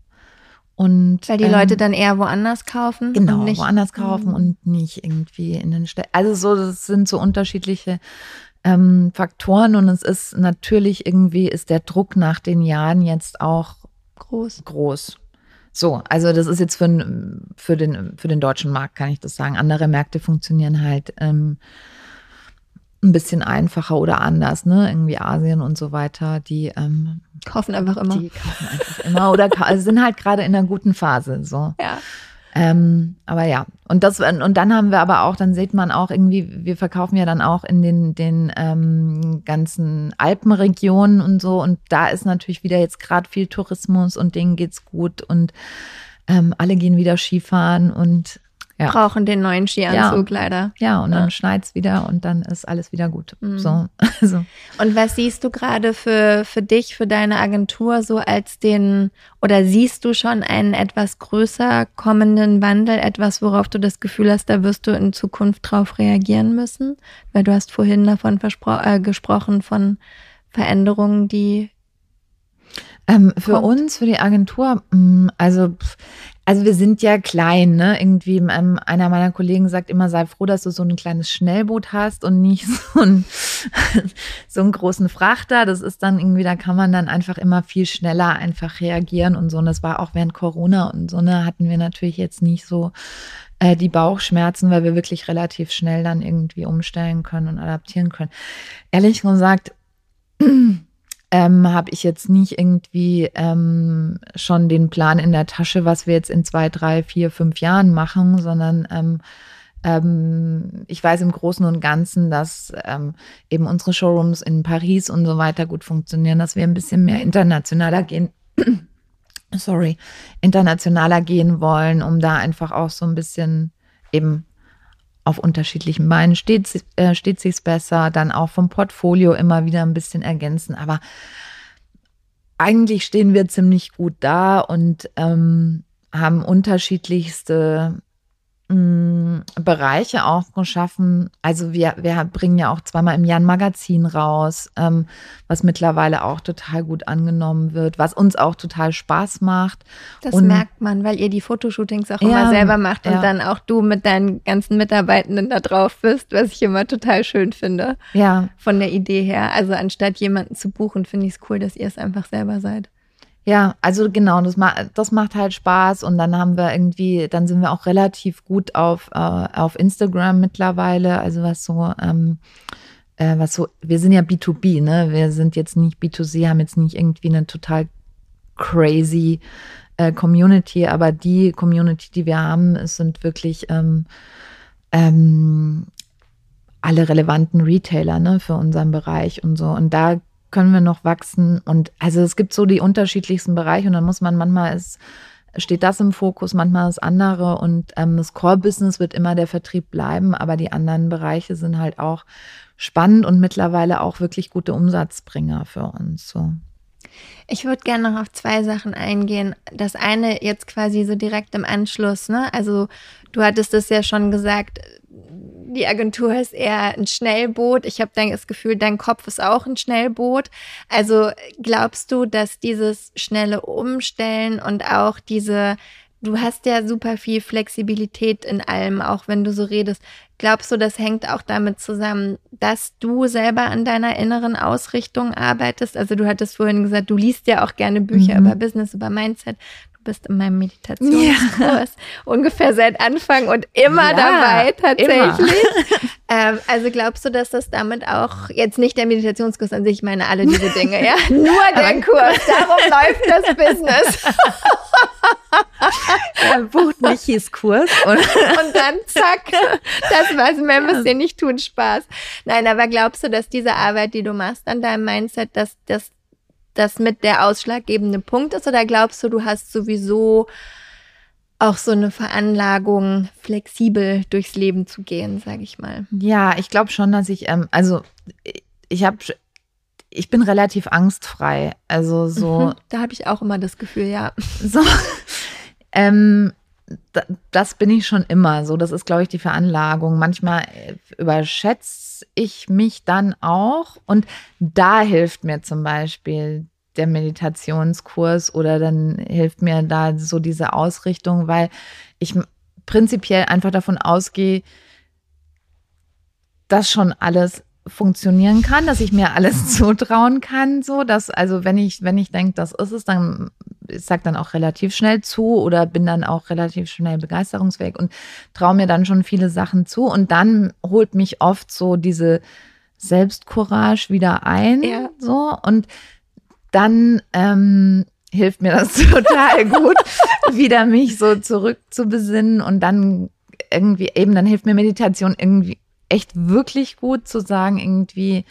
Und, Weil die ähm, Leute dann eher woanders kaufen. genau nicht, woanders kaufen Mhm. und nicht irgendwie in den Städten. Also so, das sind so unterschiedliche ähm, Faktoren und es ist natürlich irgendwie ist der Druck nach den Jahren jetzt auch groß. groß. So, also das ist jetzt für, für, den, für den deutschen Markt, kann ich das sagen. Andere Märkte funktionieren halt ähm, ein bisschen einfacher oder anders, ne? Irgendwie Asien und so weiter, die, ähm, Kaufen einfach immer. die kaufen einfach immer oder also sind halt gerade in einer guten Phase. So. ja. Ähm, aber ja, und das und dann haben wir aber auch, dann sieht man auch irgendwie, wir verkaufen ja dann auch in den den ähm, ganzen Alpenregionen und so. Und da ist natürlich wieder jetzt gerade viel Tourismus und denen geht's gut und ähm, alle gehen wieder Skifahren und ja, Brauchen den neuen Skianzug leider. ja und dann Ja. schneit's wieder und dann ist alles wieder gut. Mhm. So, [LAUGHS] also Und was siehst du gerade für, für dich, für deine Agentur so als den, oder siehst du schon einen etwas größer kommenden Wandel, etwas, worauf du das Gefühl hast, da wirst du in Zukunft drauf reagieren müssen? Weil du hast vorhin davon äh, gesprochen, von Veränderungen, die, Ähm, für kommt? uns, für die Agentur, mh, also, also wir sind ja klein, ne? Irgendwie, ähm, einer meiner Kollegen sagt immer, sei froh, dass du so ein kleines Schnellboot hast und nicht [LAUGHS] so, ein, so einen großen Frachter. Das ist dann irgendwie, da kann man dann einfach immer viel schneller einfach reagieren und so. Und das war auch während Corona und so, ne, hatten wir natürlich jetzt nicht so äh, die Bauchschmerzen, weil wir wirklich relativ schnell dann irgendwie umstellen können und adaptieren können. Ehrlich gesagt, [CLEARS THROAT] ähm, habe ich jetzt nicht irgendwie ähm, schon den Plan in der Tasche, was wir jetzt in zwei, drei, vier, fünf Jahren machen, sondern ähm, ähm, ich weiß im Großen und Ganzen, dass ähm, eben unsere Showrooms in Paris und so weiter gut funktionieren, dass wir ein bisschen mehr internationaler gehen. [CLEARS THROAT] Sorry, internationaler gehen wollen, um da einfach auch so ein bisschen eben auf unterschiedlichen Beinen steht, äh, steht sich's besser, dann auch vom Portfolio immer wieder ein bisschen ergänzen. Aber eigentlich stehen wir ziemlich gut da und ähm, haben unterschiedlichste mh, Bereiche auch geschaffen. Also wir, wir bringen ja auch zweimal im Jahr ein Magazin raus, ähm, was mittlerweile auch total gut angenommen wird, was uns auch total Spaß macht. das Und- merkt man, weil ihr die Fotoshootings auch Ja, immer selber macht und ja. dann auch du mit deinen ganzen Mitarbeitenden da drauf bist, was ich immer total schön finde, Ja, von der Idee her. Also anstatt jemanden zu buchen, finde ich es cool, dass ihr es einfach selber seid. Ja, also genau, das, ma das macht halt Spaß und dann haben wir irgendwie, dann sind wir auch relativ gut auf, äh, auf Instagram mittlerweile, also was so, ähm, äh, was so, wir sind ja B2B, ne? Wir sind jetzt nicht B2C, haben jetzt nicht irgendwie eine total crazy äh, Community, aber die Community, die wir haben, sind wirklich ähm, ähm, alle relevanten Retailer ne, für unseren Bereich und so. Und da können wir noch wachsen. Und also es gibt so die unterschiedlichsten Bereiche und dann muss man manchmal ist, steht das im Fokus, manchmal das andere. Und ähm, das Core-Business wird immer der Vertrieb bleiben, aber die anderen Bereiche sind halt auch spannend und mittlerweile auch wirklich gute Umsatzbringer für uns. So. Ich würde gerne noch auf zwei Sachen eingehen. Das eine jetzt quasi so direkt im Anschluss, ne? Also du hattest es ja schon gesagt, die Agentur ist eher ein Schnellboot. Ich habe das Gefühl, dein Kopf ist auch ein Schnellboot. Also glaubst du, dass dieses schnelle Umstellen und auch diese, du hast ja super viel Flexibilität in allem, auch wenn du so redest. Glaubst du, das hängt auch damit zusammen, dass du selber an deiner inneren Ausrichtung arbeitest? Also du hattest vorhin gesagt, du liest ja auch gerne Bücher Mhm. über Business, über Mindset. Bist in meinem Meditationskurs [LAUGHS] ungefähr seit Anfang und immer Ja, dabei tatsächlich. immer. [LAUGHS] Ähm, also glaubst du, dass das damit auch, jetzt nicht der Meditationskurs an sich, ich meine alle diese Dinge, ja? [LAUGHS] Nur der Aber- Kurs, darum läuft das Business. Er bucht Michis Kurs und Und dann zack, das, was mehr müsst ihr nicht tun, Spaß. Nein, aber glaubst du, dass diese Arbeit, die du machst an deinem Mindset, dass das das mit der ausschlaggebende Punkt ist? Oder glaubst du, du hast sowieso auch so eine Veranlagung, flexibel durchs Leben zu gehen, sag ich mal? Ja, ich glaube schon, dass ich, ähm, also ich habe, ich bin relativ angstfrei. Also so, Mhm, Da habe ich auch immer das Gefühl, ja. so, [LAUGHS] ähm, da, das bin ich schon immer. So, das ist, glaube ich, die Veranlagung. Manchmal äh, ich mich dann auch und da hilft mir zum Beispiel der Meditationskurs oder dann hilft mir da so diese Ausrichtung, weil ich prinzipiell einfach davon ausgehe, dass schon alles funktionieren kann, dass ich mir alles [LAUGHS] zutrauen kann, so dass also wenn ich wenn ich denke, das ist es, dann ich sag dann auch relativ schnell zu oder bin dann auch relativ schnell begeisterungsfähig und traue mir dann schon viele Sachen zu und dann holt mich oft so diese Selbstcourage wieder ein, ja. so und dann ähm, hilft mir das [LAUGHS] total gut, wieder mich so zurück zu besinnen und dann irgendwie eben, dann hilft mir Meditation irgendwie echt wirklich gut zu sagen, irgendwie,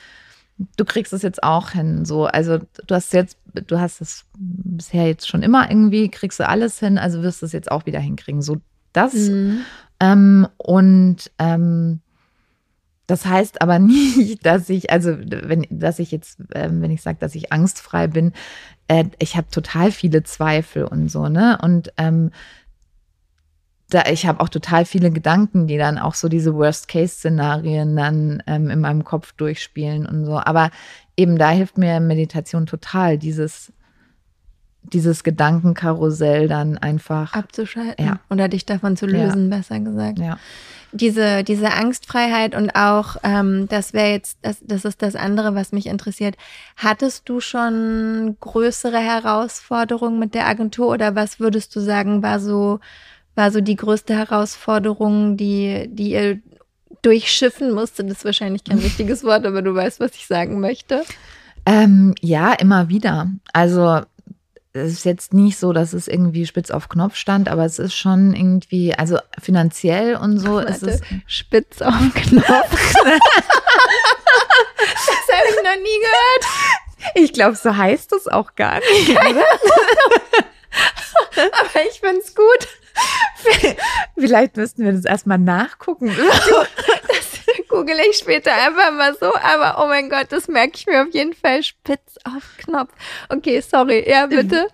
du kriegst es jetzt auch hin. So, also du hast jetzt, du hast es bisher jetzt schon immer irgendwie, kriegst du alles hin, also wirst du es jetzt auch wieder hinkriegen. So das. Mhm. Ähm, und ähm, das heißt aber [LAUGHS] nicht, dass ich, also wenn, dass ich jetzt, äh, wenn ich sage, dass ich angstfrei bin, äh, ich habe total viele Zweifel und so, ne? Und ähm, da, ich habe auch total viele Gedanken, die dann auch so diese Worst-Case-Szenarien dann ähm, in meinem Kopf durchspielen und so. Aber eben da hilft mir Meditation total, dieses, dieses Gedankenkarussell dann einfach abzuschalten ja. oder dich davon zu lösen, ja. besser gesagt. Ja diese, diese Angstfreiheit und auch, ähm, das wäre jetzt, das, das ist das andere, was mich interessiert. Hattest du schon größere Herausforderungen mit der Agentur oder was würdest du sagen, war so, war so die größte Herausforderung, die, die ihr durchschiffen musstet? Das ist wahrscheinlich kein [LAUGHS] richtiges Wort, aber du weißt, was ich sagen möchte. Ähm, ja, immer wieder. Also es ist jetzt nicht so, dass es irgendwie spitz auf Knopf stand, aber es ist schon irgendwie, also finanziell und so Warte, ist es. Spitz auf [LAUGHS] Knopf. das habe ich noch nie gehört. Ich glaube, so heißt es auch gar nicht. [LAUGHS] [LAUGHS] aber ich finde es gut. [LAUGHS] Vielleicht müssten wir das erstmal nachgucken. [LAUGHS] Das google ich später einfach mal so, aber oh mein Gott, das merke ich mir auf jeden Fall spitz auf Knopf. Okay, sorry, ja, bitte.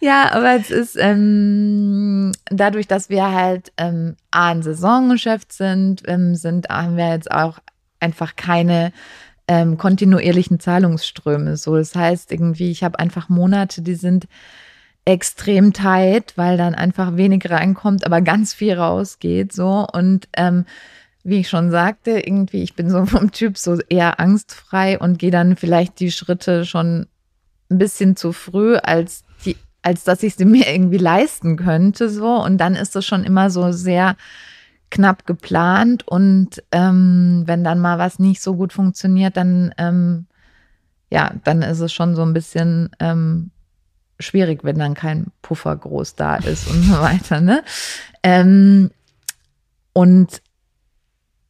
ja, aber es ist ähm, dadurch, dass wir halt ähm, A, ein Saisongeschäft sind, ähm, sind, haben wir jetzt auch einfach keine ähm, kontinuierlichen Zahlungsströme. So, das heißt irgendwie, ich habe einfach Monate, die sind extrem tight, weil dann einfach wenig reinkommt, aber ganz viel rausgeht so und ähm, wie ich schon sagte, irgendwie, ich bin so [LAUGHS] vom Typ so eher angstfrei und gehe dann vielleicht die Schritte schon ein bisschen zu früh, als die, als dass ich sie mir irgendwie leisten könnte, so. Und dann ist es schon immer so sehr knapp geplant. Und ähm, wenn dann mal was nicht so gut funktioniert, dann ähm, ja, dann ist es schon so ein bisschen ähm, schwierig, wenn dann kein Puffer groß da ist und so [LAUGHS] weiter. Ne? Ähm, und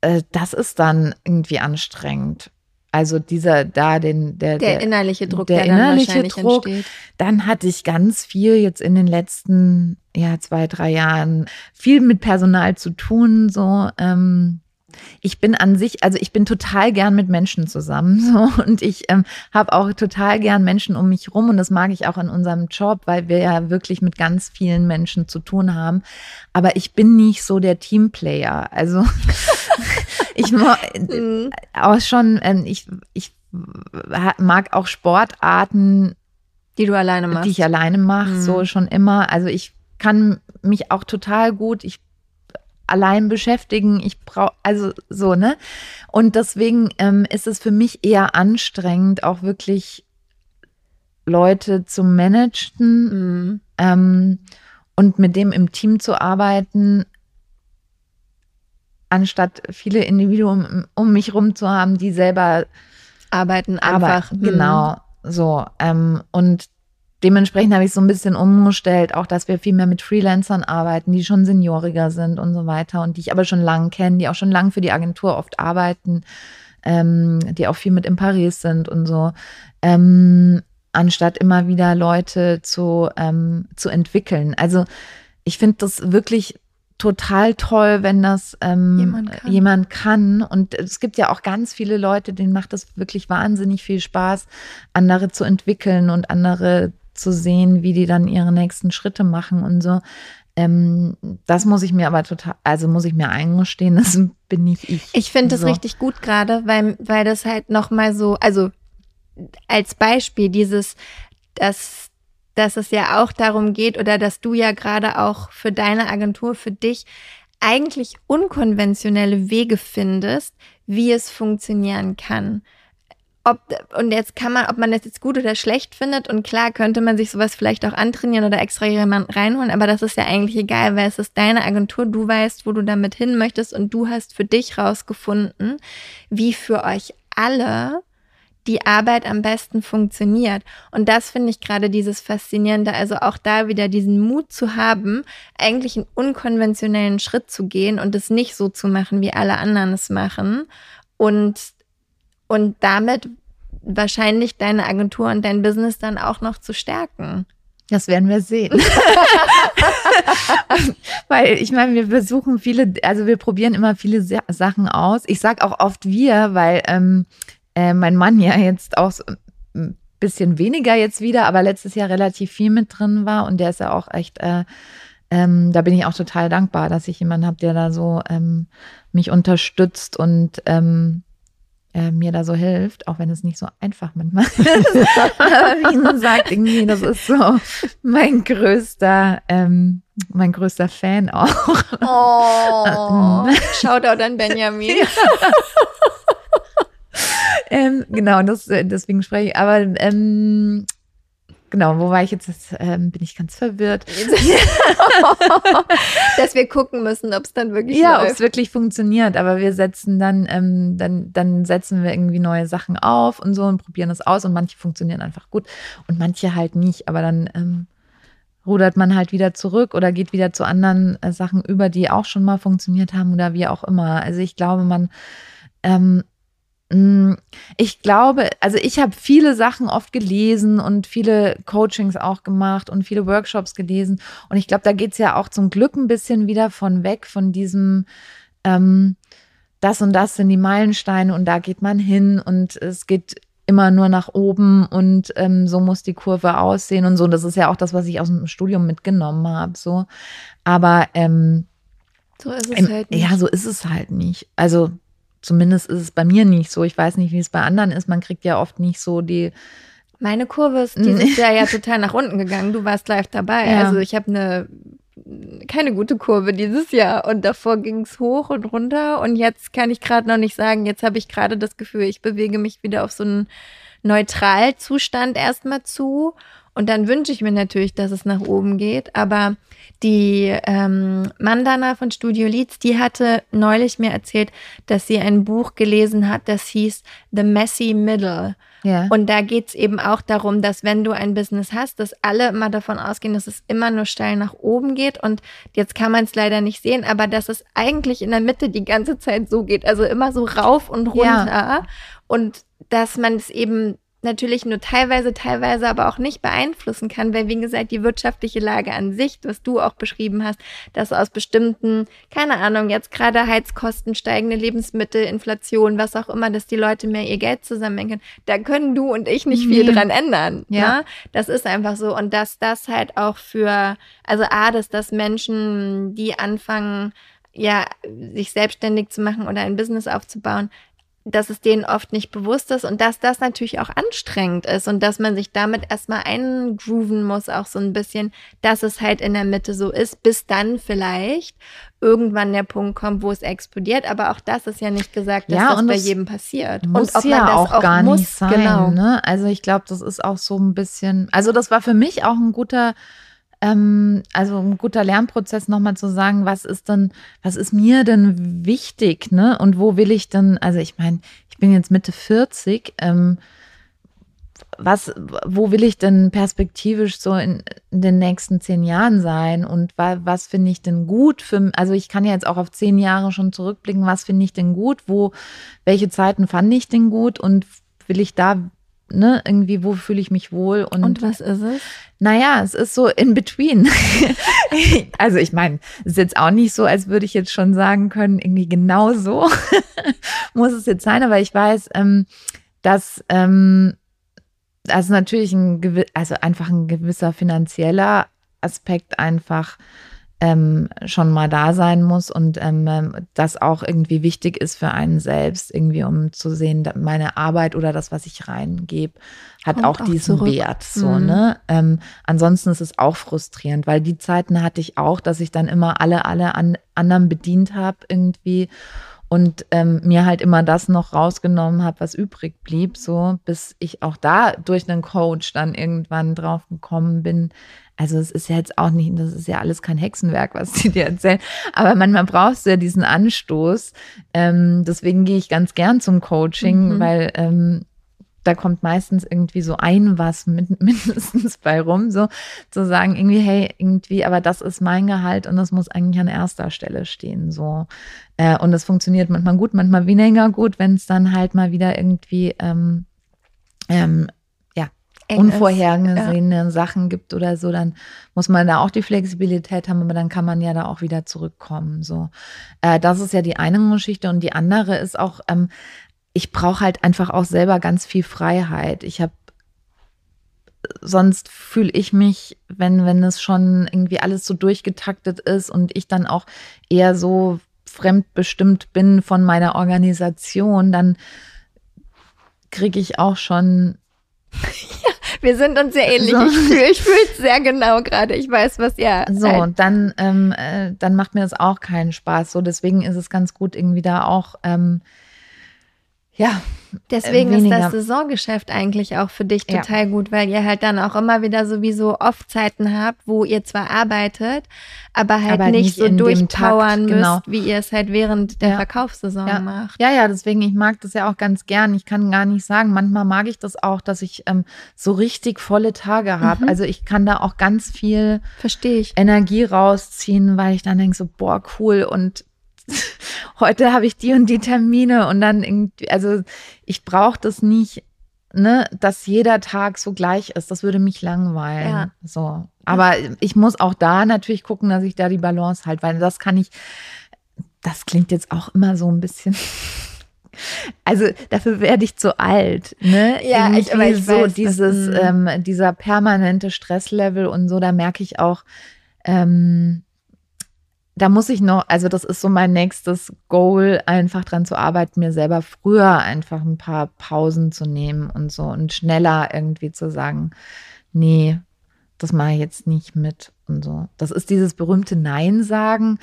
äh, das ist dann irgendwie anstrengend. Also dieser da den der der, der innerliche Druck, der, der innerliche Druck. Entsteht. Dann hatte ich ganz viel jetzt in den letzten ja zwei drei Jahren viel mit Personal zu tun so. Ähm, ich bin an sich, also ich bin total gern mit Menschen zusammen [LAUGHS] so und ich ähm, habe auch total gern Menschen um mich rum und das mag ich auch in unserem Job, weil wir ja wirklich mit ganz vielen Menschen zu tun haben. Aber ich bin nicht so der Teamplayer. Also [LAUGHS] ich mhm. auch schon, ähm, ich, ich mag auch Sportarten, die du alleine machst, die ich alleine mache, mhm. so schon immer. Also ich kann mich auch total gut, ich allein beschäftigen. Ich brauche, also so, ne? Und deswegen ähm, ist es für mich eher anstrengend, auch wirklich Leute zu managen mhm. ähm, und mit dem im Team zu arbeiten, anstatt viele Individuen um mich rum zu haben, die selber arbeiten einfach. Arbeiten, genau, mhm. so. Ähm, und dementsprechend habe ich so ein bisschen umgestellt, auch dass wir viel mehr mit Freelancern arbeiten, die schon senioriger sind und so weiter und die ich aber schon lange kenne, die auch schon lange für die Agentur oft arbeiten, ähm, die auch viel mit in Paris sind und so. Ähm, anstatt immer wieder Leute zu, ähm, zu entwickeln. Also ich finde das wirklich total toll, wenn das ähm, jemand, kann. jemand, kann. Und es gibt ja auch ganz viele Leute, denen macht das wirklich wahnsinnig viel Spaß, andere zu entwickeln und andere zu sehen, wie die dann ihre nächsten Schritte machen und so. Ähm, das muss ich mir aber total, also muss ich mir eingestehen, [LAUGHS] das bin nicht ich. Ich finde das so. richtig gut gerade, weil, weil das halt nochmal so, also als Beispiel dieses, dass, dass es ja auch darum geht oder dass du ja gerade auch für deine Agentur, für dich eigentlich unkonventionelle Wege findest, wie es funktionieren kann ob, und jetzt kann man, ob man das jetzt gut oder schlecht findet, und klar könnte man sich sowas vielleicht auch antrainieren oder extra jemanden reinholen, aber das ist ja eigentlich egal, weil es ist deine Agentur, du weißt, wo du damit hin möchtest und du hast für dich rausgefunden, wie für euch alle die Arbeit am besten funktioniert. Und das finde ich gerade dieses Faszinierende, also auch da wieder diesen Mut zu haben, eigentlich einen unkonventionellen Schritt zu gehen und es nicht so zu machen, wie alle anderen es machen. Und und damit wahrscheinlich deine Agentur und dein Business dann auch noch zu stärken. Das werden wir sehen. [LAUGHS] Weil ich meine, wir versuchen viele, also wir probieren immer viele Sachen aus. Ich sage auch oft wir, weil ähm, äh, mein Mann ja jetzt auch so ein bisschen weniger jetzt wieder, aber letztes Jahr relativ viel mit drin war und der ist ja auch echt, äh, ähm, da bin ich auch total dankbar, dass ich jemanden habe, der da so ähm, mich unterstützt und ähm, äh, mir da so hilft, auch wenn es nicht so einfach manchmal [LAUGHS] ist. Aber wie man sagt, irgendwie, das ist so mein größter, ähm, mein größter Fan auch. Oh, Shoutout an Benjamin. [LAUGHS] ähm, genau, das, äh, deswegen spreche ich. Aber ähm, Genau, wo war ich jetzt? jetzt ähm, bin ich ganz verwirrt. [LAUGHS] Dass wir gucken müssen, ob es dann wirklich Ja, ob es wirklich funktioniert. Aber wir setzen dann, ähm, dann, dann setzen wir irgendwie neue Sachen auf und so und probieren das aus. Und manche funktionieren einfach gut und manche halt nicht. Aber dann ähm, rudert man halt wieder zurück oder geht wieder zu anderen äh, Sachen über, die auch schon mal funktioniert haben oder wie auch immer. Also ich glaube, man ähm, ich glaube, also ich habe viele Sachen oft gelesen und viele Coachings auch gemacht und viele Workshops gelesen. Und ich glaube, da geht's ja auch zum Glück ein bisschen wieder von weg, von diesem, ähm, das und das sind die Meilensteine und da geht man hin und es geht immer nur nach oben und ähm, so muss die Kurve aussehen und so. Und das ist ja auch das, was ich aus dem Studium mitgenommen habe. So. Aber ähm, so ist es halt nicht. Ja, so ist es halt nicht. Also Zumindest ist es bei mir nicht so. Ich weiß nicht, wie es bei anderen ist. Man kriegt ja oft nicht so die. Meine Kurve ist dieses Jahr ja total nach unten gegangen. Du warst live dabei. Ja. Also ich habe eine keine gute Kurve dieses Jahr und davor ging es hoch und runter und jetzt kann ich gerade noch nicht sagen, jetzt habe ich gerade das Gefühl, ich bewege mich wieder auf so einen Neutralzustand erstmal zu und dann wünsche ich mir natürlich, dass es nach oben geht. Aber die ähm, Mandana von Studio Leads, die hatte neulich mir erzählt, dass sie ein Buch gelesen hat, das hieß The Messy Middle. Ja. Und da geht's eben auch darum, dass wenn du ein Business hast, dass alle immer davon ausgehen, dass es immer nur steil nach oben geht. Und jetzt kann man es leider nicht sehen, aber dass es eigentlich in der Mitte die ganze Zeit so geht. Also immer so rauf und runter. Ja. Und dass man es eben natürlich nur teilweise, teilweise aber auch nicht beeinflussen kann, weil wie gesagt, die wirtschaftliche Lage an sich, was du auch beschrieben hast, dass aus bestimmten, keine Ahnung, jetzt gerade Heizkosten, steigende Lebensmittel, Inflation, was auch immer, dass die Leute mehr ihr Geld zusammenhängen, da können du und ich nicht viel mhm. dran ändern. Ja. Ne? Das ist einfach so. Und dass das halt auch für, also A, dass das Menschen, die anfangen, ja, sich selbstständig zu machen oder ein Business aufzubauen, dass es denen oft nicht bewusst ist und dass das natürlich auch anstrengend ist und dass man sich damit erstmal eingrooven muss, auch so ein bisschen, dass es halt in der Mitte so ist, bis dann vielleicht irgendwann der Punkt kommt, wo es explodiert. Aber auch das ist ja nicht gesagt, dass ja, das bei jedem passiert. Muss und ob ja man das auch, auch gar muss, nicht sein. Genau. Ne? Also ich glaube, das ist auch so ein bisschen, also das war für mich auch ein guter ähm, also ein guter Lernprozess nochmal zu sagen, was ist denn, was ist mir denn wichtig, ne? Und wo will ich denn, also ich meine, ich bin jetzt Mitte 40, ähm, was, wo will ich denn perspektivisch so in, in den nächsten zehn Jahren sein? Und wa, was finde ich denn gut für, also ich kann ja jetzt auch auf zehn Jahre schon zurückblicken, was finde ich denn gut, wo, welche Zeiten fand ich denn gut? Und will ich da ne, irgendwie, wo fühle ich mich wohl und. Und was ist es? Naja, es ist so in between. [LAUGHS] also ich meine, es ist jetzt auch nicht so, als würde ich jetzt schon sagen können, irgendwie genau so [LAUGHS] muss es jetzt sein, aber ich weiß, ähm, dass ähm, also natürlich ein also einfach ein gewisser finanzieller Aspekt einfach ähm, schon mal da sein muss und ähm, ähm, das auch irgendwie wichtig ist für einen selbst, irgendwie um zu sehen, meine Arbeit oder das, was ich reingebe, hat Kommt auch diesen zurück. Wert. So, mhm. ne? Ähm, ansonsten ist es auch frustrierend, weil die Zeiten hatte ich auch, dass ich dann immer alle, alle an, anderen bedient habe irgendwie und ähm, mir halt immer das noch rausgenommen habe, was übrig blieb, so bis ich auch da durch einen Coach dann irgendwann drauf gekommen bin, also es ist ja jetzt auch nicht, das ist ja alles kein Hexenwerk, was sie dir erzählen. Aber manchmal brauchst du ja diesen Anstoß. Ähm, deswegen gehe ich ganz gern zum Coaching, mhm. weil ähm, da kommt meistens irgendwie so ein was mit, [LAUGHS] mindestens bei rum, so zu sagen, irgendwie, hey, irgendwie, aber das ist mein Gehalt und das muss eigentlich an erster Stelle stehen. So. Äh, und das funktioniert manchmal gut, manchmal weniger gut, wenn es dann halt mal wieder irgendwie ähm, ähm, unvorhergesehene ja. Sachen gibt oder so, dann muss man da auch die Flexibilität haben, aber dann kann man ja da auch wieder zurückkommen. So, äh, das ist ja die eine Geschichte und die andere ist auch, ähm, ich brauche halt einfach auch selber ganz viel Freiheit. Ich habe sonst fühle ich mich, wenn wenn es schon irgendwie alles so durchgetaktet ist und ich dann auch eher so fremdbestimmt bin von meiner Organisation, dann kriege ich auch schon [LAUGHS] [LAUGHS] ja, wir sind uns sehr ähnlich. So. Ich fühle ich es sehr genau gerade. Ich weiß, was ja. So, halt. dann, ähm, äh, dann macht mir das auch keinen Spaß. So, deswegen ist es ganz gut, irgendwie da auch ähm, ja. Deswegen ist das Saisongeschäft eigentlich auch für dich total ja. gut, weil ihr halt dann auch immer wieder sowieso Off-Zeiten habt, wo ihr zwar arbeitet, aber halt aber nicht, nicht so durchpowern müsst, genau. wie ihr es halt während der ja. Verkaufssaison ja. macht. Ja, ja, deswegen, ich mag das ja auch ganz gern. Ich kann gar nicht sagen, manchmal mag ich das auch, dass ich ähm, so richtig volle Tage habe. Mhm. Also ich kann da auch ganz viel. Energie rausziehen, weil ich dann denke so, boah, cool und [LAUGHS] heute habe ich die und die Termine und dann irgendwie, also ich brauche das nicht, ne, dass jeder Tag so gleich ist. Das würde mich langweilen. Ja. So. Aber ich muss auch da natürlich gucken, dass ich da die Balance halte, weil das kann ich, das klingt jetzt auch immer so ein bisschen. [LAUGHS] Also dafür werde ich zu alt, ne? Ja, ich, aber ich so weiß, dieses, mm. ähm, dieser permanente Stresslevel und so, da merke ich auch, ähm, da muss ich noch, also das ist so mein nächstes Goal, einfach dran zu arbeiten, mir selber früher einfach ein paar Pausen zu nehmen und so und schneller irgendwie zu sagen, nee, das mache ich jetzt nicht mit und so. Das ist dieses berühmte Nein sagen,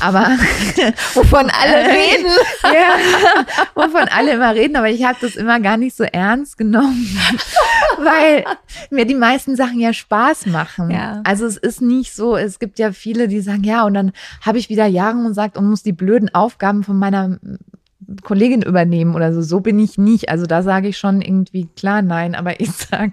aber [LAUGHS] wovon alle reden. ja, [LAUGHS] wovon alle immer reden, aber ich habe das immer gar nicht so ernst genommen, [LAUGHS] weil mir die meisten Sachen ja Spaß machen. Ja. Also es ist nicht so, es gibt ja viele, die sagen, ja, und dann habe ich wieder Jahre und sagt und muss die blöden Aufgaben von meiner Kollegin übernehmen oder so. So bin ich nicht. Also da sage ich schon irgendwie klar nein, aber ich sage,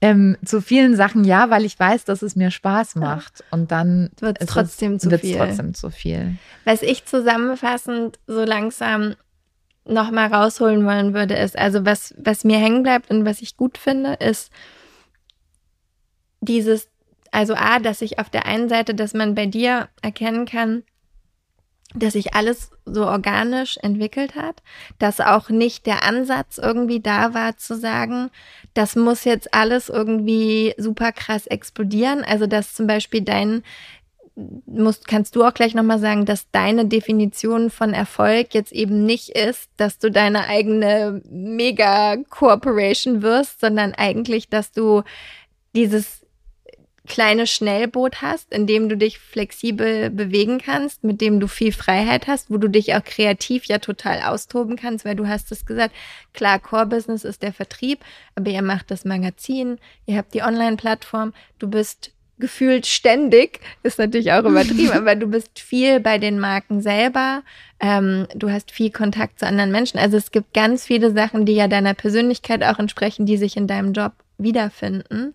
ähm, zu vielen Sachen ja, weil ich weiß, dass es mir Spaß macht. Und dann wird es trotzdem zu viel. trotzdem zu viel. Was ich zusammenfassend so langsam noch mal rausholen wollen würde, ist, also was, was mir hängen bleibt und was ich gut finde, ist dieses, also A, dass ich auf der einen Seite, dass man bei dir erkennen kann, dass sich alles so organisch entwickelt hat, dass auch nicht der Ansatz irgendwie da war zu sagen, das muss jetzt alles irgendwie super krass explodieren. Also dass zum Beispiel dein musst, kannst du auch gleich nochmal sagen, dass deine Definition von Erfolg jetzt eben nicht ist, dass du deine eigene Mega-Corporation wirst, sondern eigentlich, dass du dieses kleine Schnellboot hast, in dem du dich flexibel bewegen kannst, mit dem du viel Freiheit hast, wo du dich auch kreativ ja total austoben kannst, weil du hast es gesagt, klar, Core-Business ist der Vertrieb, aber ihr macht das Magazin, ihr habt die Online-Plattform, du bist gefühlt ständig, ist natürlich auch übertrieben, [LAUGHS] aber du bist viel bei den Marken selber, ähm, du hast viel Kontakt zu anderen Menschen. Also es gibt ganz viele Sachen, die ja deiner Persönlichkeit auch entsprechen, die sich in deinem Job wiederfinden.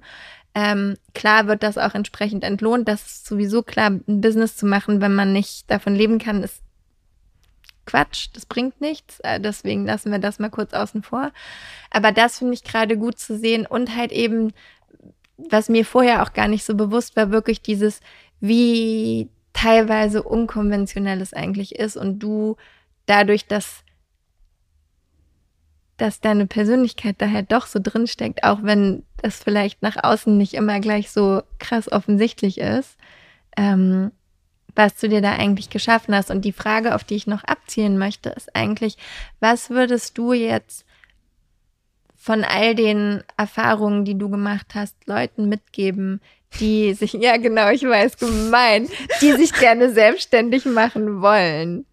Ähm, klar wird das auch entsprechend entlohnt. Das ist sowieso klar, ein Business zu machen, wenn man nicht davon leben kann, ist Quatsch, das bringt nichts. Äh, deswegen lassen wir das mal kurz außen vor. Aber das finde ich gerade gut zu sehen und halt eben, was mir vorher auch gar nicht so bewusst war, wirklich dieses, wie teilweise unkonventionell es eigentlich ist und du dadurch, dass dass deine Persönlichkeit daher doch so drinsteckt, auch wenn das vielleicht nach außen nicht immer gleich so krass offensichtlich ist, ähm, was du dir da eigentlich geschaffen hast. Und die Frage, auf die ich noch abzielen möchte, ist eigentlich, was würdest du jetzt von all den Erfahrungen, die du gemacht hast, Leuten mitgeben, die sich, [LAUGHS] ja genau, ich weiß, gemein, die sich gerne selbstständig machen wollen?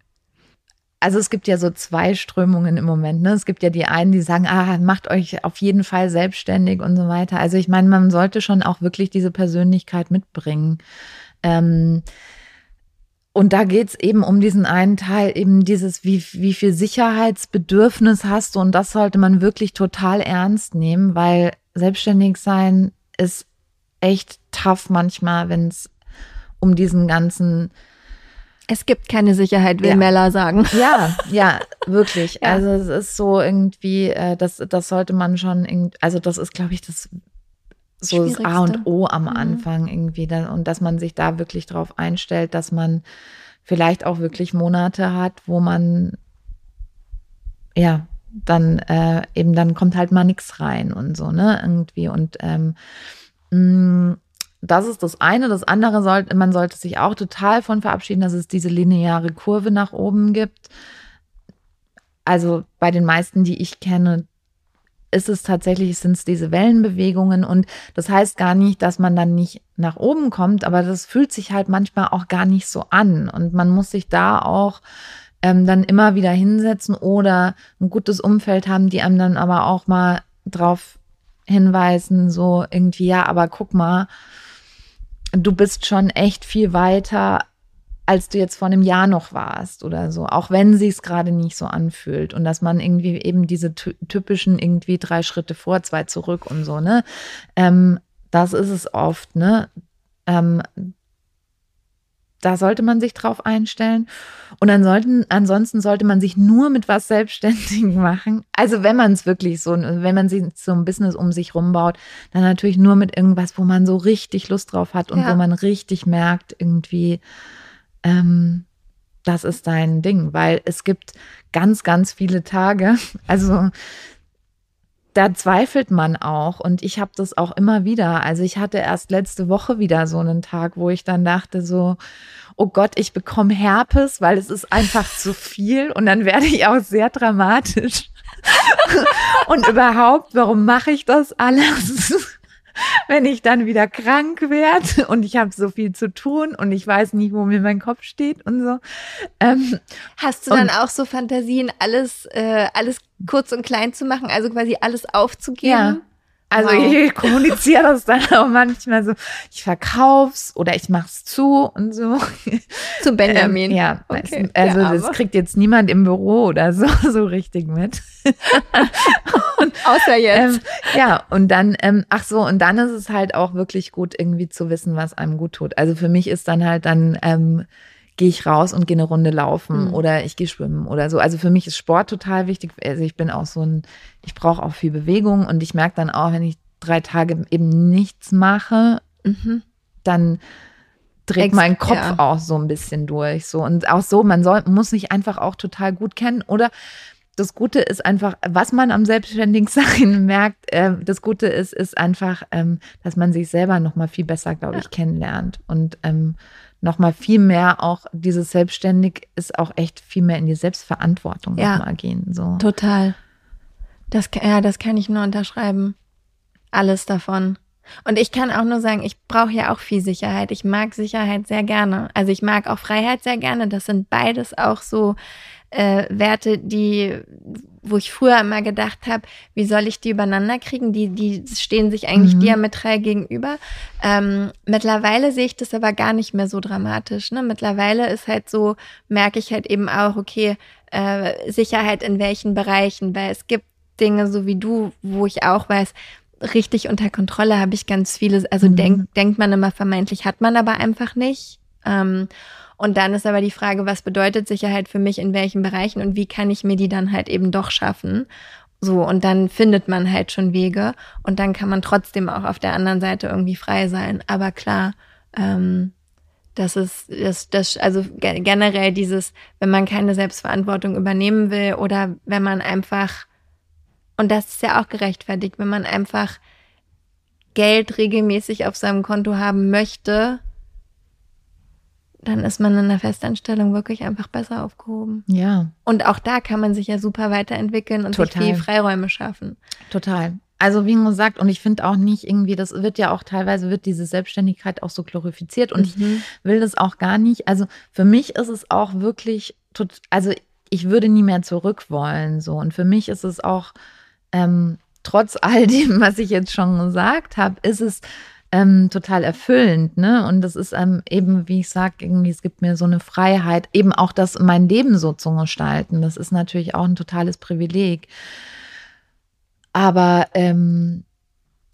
Also es gibt ja so zwei Strömungen im Moment. Ne? Es gibt ja die einen, die sagen, ah, macht euch auf jeden Fall selbstständig und so weiter. Also ich meine, man sollte schon auch wirklich diese Persönlichkeit mitbringen. Ähm, und da geht's eben um diesen einen Teil, eben dieses, wie, wie viel Sicherheitsbedürfnis hast du. Und das sollte man wirklich total ernst nehmen, weil selbstständig sein ist echt tough manchmal, wenn es um diesen ganzen es gibt keine Sicherheit, will ja. Mella sagen. Ja, ja, wirklich. [LAUGHS] Ja. Also es ist so irgendwie, äh, das, das sollte man schon, irgendwie, also das ist, glaube ich, das so das A und O am mhm. Anfang irgendwie. Da, und dass man sich da wirklich drauf einstellt, dass man vielleicht auch wirklich Monate hat, wo man ja dann äh, eben dann kommt halt mal nichts rein und so, ne? Irgendwie. Und ähm, mh, mm, das ist das eine. Das andere sollte, man sollte sich auch total von verabschieden, dass es diese lineare Kurve nach oben gibt. Also bei den meisten, die ich kenne, ist es tatsächlich, sind es diese Wellenbewegungen und das heißt gar nicht, dass man dann nicht nach oben kommt, aber das fühlt sich halt manchmal auch gar nicht so an und man muss sich da auch ähm, dann immer wieder hinsetzen oder ein gutes Umfeld haben, die einem dann aber auch mal drauf hinweisen, so irgendwie, ja, aber guck mal, du bist schon echt viel weiter, als du jetzt vor einem Jahr noch warst oder so, auch wenn sie es gerade nicht so anfühlt und dass man irgendwie eben diese typischen irgendwie drei Schritte vor, zwei zurück und so, ne? Ähm, das ist es oft, ne? Ähm, da sollte man sich drauf einstellen. Und ansonsten, ansonsten sollte man sich nur mit was selbstständig [LAUGHS] machen. Also wenn man es wirklich so, wenn man sich so ein Business um sich rumbaut, dann natürlich nur mit irgendwas, wo man so richtig Lust drauf hat und ja. wo man richtig merkt, irgendwie, ähm, das ist dein Ding. Weil es gibt ganz, ganz viele Tage. [LAUGHS] Also da zweifelt man auch und ich habe das auch immer wieder. Also ich hatte erst letzte Woche wieder so einen Tag, wo ich dann dachte so, oh Gott, ich bekomme Herpes, weil es ist einfach zu viel und dann werde ich auch sehr dramatisch. [LAUGHS] und überhaupt, warum mache ich das alles? [LAUGHS] wenn ich dann wieder krank werde [LAUGHS] und ich habe so viel zu tun und ich weiß nicht, wo mir mein Kopf steht und so. Ähm, Hast du dann auch so Fantasien, alles, äh, alles kurz und klein zu machen, also quasi alles aufzugeben? Ja. Also wow. ich kommuniziere das dann auch manchmal so, ich verkauf's oder ich mach's zu und so. Zu Benjamin. Ähm, ja, okay. also das kriegt jetzt niemand im Büro oder so [LAUGHS] so richtig mit. und, Außer jetzt. Ähm, ja, und dann, ähm, ach so, und dann ist es halt auch wirklich gut, irgendwie zu wissen, was einem gut tut. Also für mich ist dann halt dann ähm, gehe ich raus und gehe eine Runde laufen mhm. oder ich gehe schwimmen oder so. Also für mich ist Sport total wichtig. Also ich bin auch so ein, ich brauche auch viel Bewegung und ich merke dann auch, wenn ich drei Tage eben nichts mache, mhm. dann dreht Ex mein Kopf ja. auch so ein bisschen durch. So und auch so, man soll, muss sich einfach auch total gut kennen oder das Gute ist einfach, was man am Selbstständigsein [LAUGHS] merkt, äh, das Gute ist, ist einfach, ähm, dass man sich selber noch mal viel besser, glaube ich, kennenlernt und ähm, noch mal viel mehr auch dieses Selbstständig ist auch echt viel mehr in die Selbstverantwortung ja, noch mal gehen. So. Total. Das, ja, das kann ich nur unterschreiben. Alles davon. Und ich kann auch nur sagen, ich brauche ja auch viel Sicherheit. Ich mag Sicherheit sehr gerne. Also ich mag auch Freiheit sehr gerne. Das sind beides auch so äh, Werte, die, wo ich früher immer gedacht habe, wie soll ich die übereinander kriegen? Die, die stehen sich eigentlich mhm. diametral gegenüber. Ähm, mittlerweile sehe ich das aber gar nicht mehr so dramatisch. Ne? Mittlerweile ist halt so, merke ich halt eben auch, okay, äh, Sicherheit in welchen Bereichen, weil es gibt Dinge, so wie du, wo ich auch weiß, richtig unter Kontrolle habe ich ganz vieles. Also mhm. denk, denkt man immer vermeintlich, hat man aber einfach nicht. Ähm, und dann ist aber die Frage, was bedeutet Sicherheit für mich in welchen Bereichen und wie kann ich mir die dann halt eben doch schaffen? So, und dann findet man halt schon Wege und dann kann man trotzdem auch auf der anderen Seite irgendwie frei sein. Aber klar, ähm, das ist, das, das, also generell dieses, wenn man keine Selbstverantwortung übernehmen will oder wenn man einfach, und das ist ja auch gerechtfertigt, wenn man einfach Geld regelmäßig auf seinem Konto haben möchte, dann ist man in der Festanstellung wirklich einfach besser aufgehoben. Ja. Und auch da kann man sich ja super weiterentwickeln und Total. sich viel Freiräume schaffen. Total. Also wie gesagt, und ich finde auch nicht irgendwie, das wird ja auch teilweise, wird diese Selbstständigkeit auch so glorifiziert und Mhm. ich will das auch gar nicht. Also für mich ist es auch wirklich, also ich würde nie mehr zurück wollen. So. Und für mich ist es auch, ähm, trotz all dem, was ich jetzt schon gesagt habe, ist es ähm, total erfüllend, ne? Und das ist ähm, eben, wie ich sage, irgendwie, es gibt mir so eine Freiheit, eben auch das mein Leben so zu gestalten. Das ist natürlich auch ein totales Privileg. Aber ähm,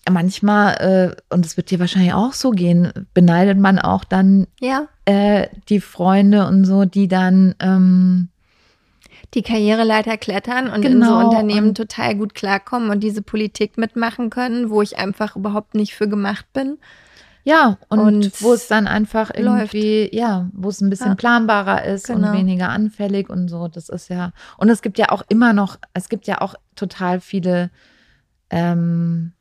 manchmal, äh, und es wird dir wahrscheinlich auch so gehen, beneidet man auch dann Ja, äh, die Freunde und so, die dann ähm, die Karriereleiter klettern und in so Genau, Unternehmen und- total gut klarkommen und diese Politik mitmachen können, wo ich einfach überhaupt nicht für gemacht bin. ja, und, Und wo es dann einfach läuft. irgendwie, ja, wo es ein bisschen Ja. planbarer ist Genau. und weniger anfällig und so. Das ist ja, und es gibt ja auch immer noch, es gibt ja auch total viele ähm,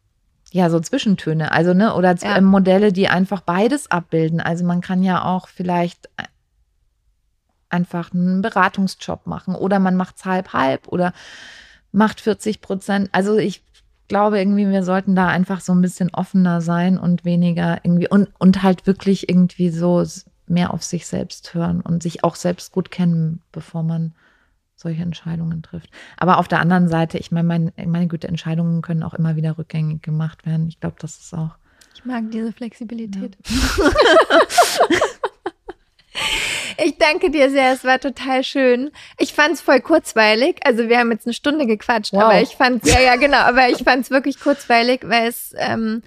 ja, so Zwischentöne, also, ne, oder Ja. Modelle, die einfach beides abbilden. Also man kann ja auch vielleicht einfach einen Beratungsjob machen oder man macht es halb halb oder macht 40 Prozent. Also ich glaube irgendwie, wir sollten da einfach so ein bisschen offener sein und weniger irgendwie und, und halt wirklich irgendwie so mehr auf sich selbst hören und sich auch selbst gut kennen, bevor man solche Entscheidungen trifft. Aber auf der anderen Seite, ich meine, mein, meine Güte, Entscheidungen können auch immer wieder rückgängig gemacht werden. Ich glaube, das ist auch. Ich mag diese Flexibilität. [LAUGHS] Ich danke dir sehr, es war total schön. Ich fand es voll kurzweilig. Also wir haben jetzt eine Stunde gequatscht, Wow. aber ich fand ja, ja, genau, aber ich fand es wirklich kurzweilig, weil es, ähm,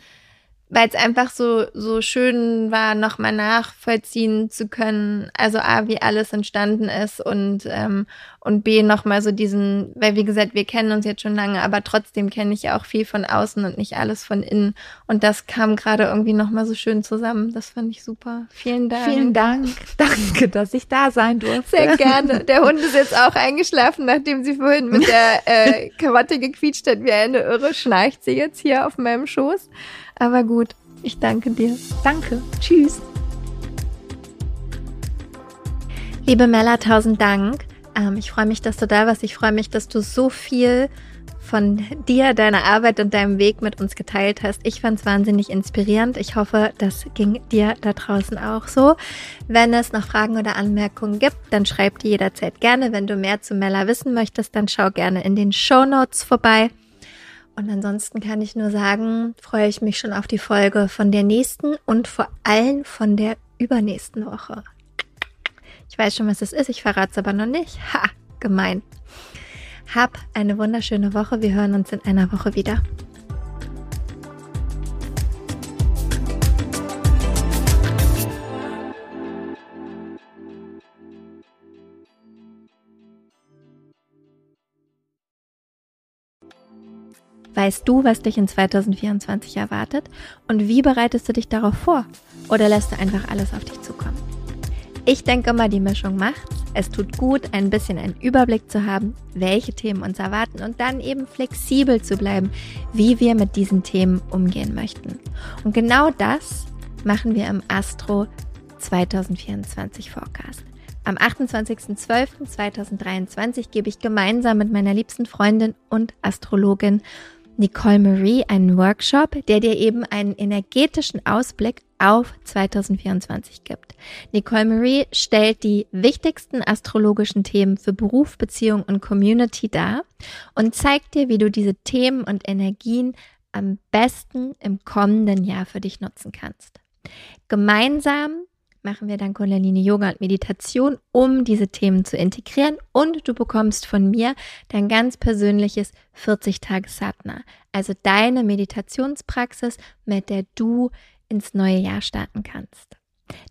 weil es einfach so, so schön war, nochmal nachvollziehen zu können. Also A, wie alles entstanden ist und, ähm, und B, nochmal so diesen, weil wie gesagt, wir kennen uns jetzt schon lange, aber trotzdem kenne ich ja auch viel von außen und nicht alles von innen. Und das kam gerade irgendwie nochmal so schön zusammen. Das fand ich super. Vielen Dank. Vielen Dank. [LAUGHS] Danke, dass ich da sein durfte. Sehr gerne. Der Hund ist jetzt auch eingeschlafen, nachdem sie vorhin mit der äh, [LAUGHS] Karotte gequietscht hat wie eine Irre, schnarcht sie jetzt hier auf meinem Schoß. Aber gut, ich danke dir. Danke. Tschüss. Liebe Mella, tausend Dank. Ähm, ich freue mich, dass du da warst. Ich freue mich, dass du so viel von dir, deiner Arbeit und deinem Weg mit uns geteilt hast. Ich fand es wahnsinnig inspirierend. Ich hoffe, das ging dir da draußen auch so. Wenn es noch Fragen oder Anmerkungen gibt, dann schreib die jederzeit gerne. Wenn du mehr zu Mella wissen möchtest, dann schau gerne in den Show Notes vorbei. Und ansonsten kann ich nur sagen, freue ich mich schon auf die Folge von der nächsten und vor allem von der übernächsten Woche. Weiß schon, was es ist, ich verrate es aber noch nicht. Ha, gemein. Hab eine wunderschöne Woche. Wir hören uns in einer Woche wieder. Weißt du, was dich in 2024 erwartet? Und wie bereitest du dich darauf vor? Oder lässt du einfach alles auf dich zukommen? Ich denke mal, die Mischung macht's. Es tut gut, ein bisschen einen Überblick zu haben, welche Themen uns erwarten und dann eben flexibel zu bleiben, wie wir mit diesen Themen umgehen möchten. Und genau das machen wir im Astro 2024 Forecast. Am 28.12.2023 gebe ich gemeinsam mit meiner liebsten Freundin und Astrologin Nicole Marie einen Workshop, der dir eben einen energetischen Ausblick auf 2024 gibt. Nicole Marie stellt die wichtigsten astrologischen Themen für Beruf, Beziehung und Community dar und zeigt dir, wie du diese Themen und Energien am besten im kommenden Jahr für dich nutzen kannst. Gemeinsam machen wir dann Kundalini Yoga und Meditation, um diese Themen zu integrieren und du bekommst von mir dein ganz persönliches 40 Tage Satna, also deine Meditationspraxis, mit der du ins neue Jahr starten kannst.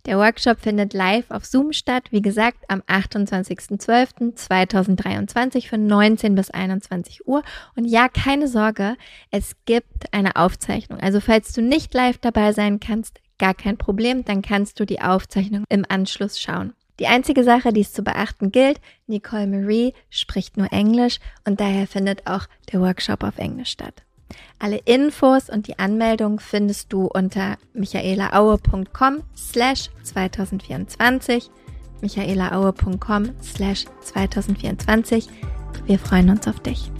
Der Workshop findet live auf Zoom statt, wie gesagt, am 28.12.2023 von 19 bis 21 Uhr. Und ja, keine Sorge, es gibt eine Aufzeichnung. Also falls du nicht live dabei sein kannst, gar kein Problem, dann kannst du die Aufzeichnung im Anschluss schauen. Die einzige Sache, die es zu beachten gilt, Nicole Marie spricht nur Englisch und daher findet auch der Workshop auf Englisch statt. Alle Infos und die Anmeldung findest du unter michaelaaue.com slash 2024 michaelaaue.com slash 2024. Wir freuen uns auf dich.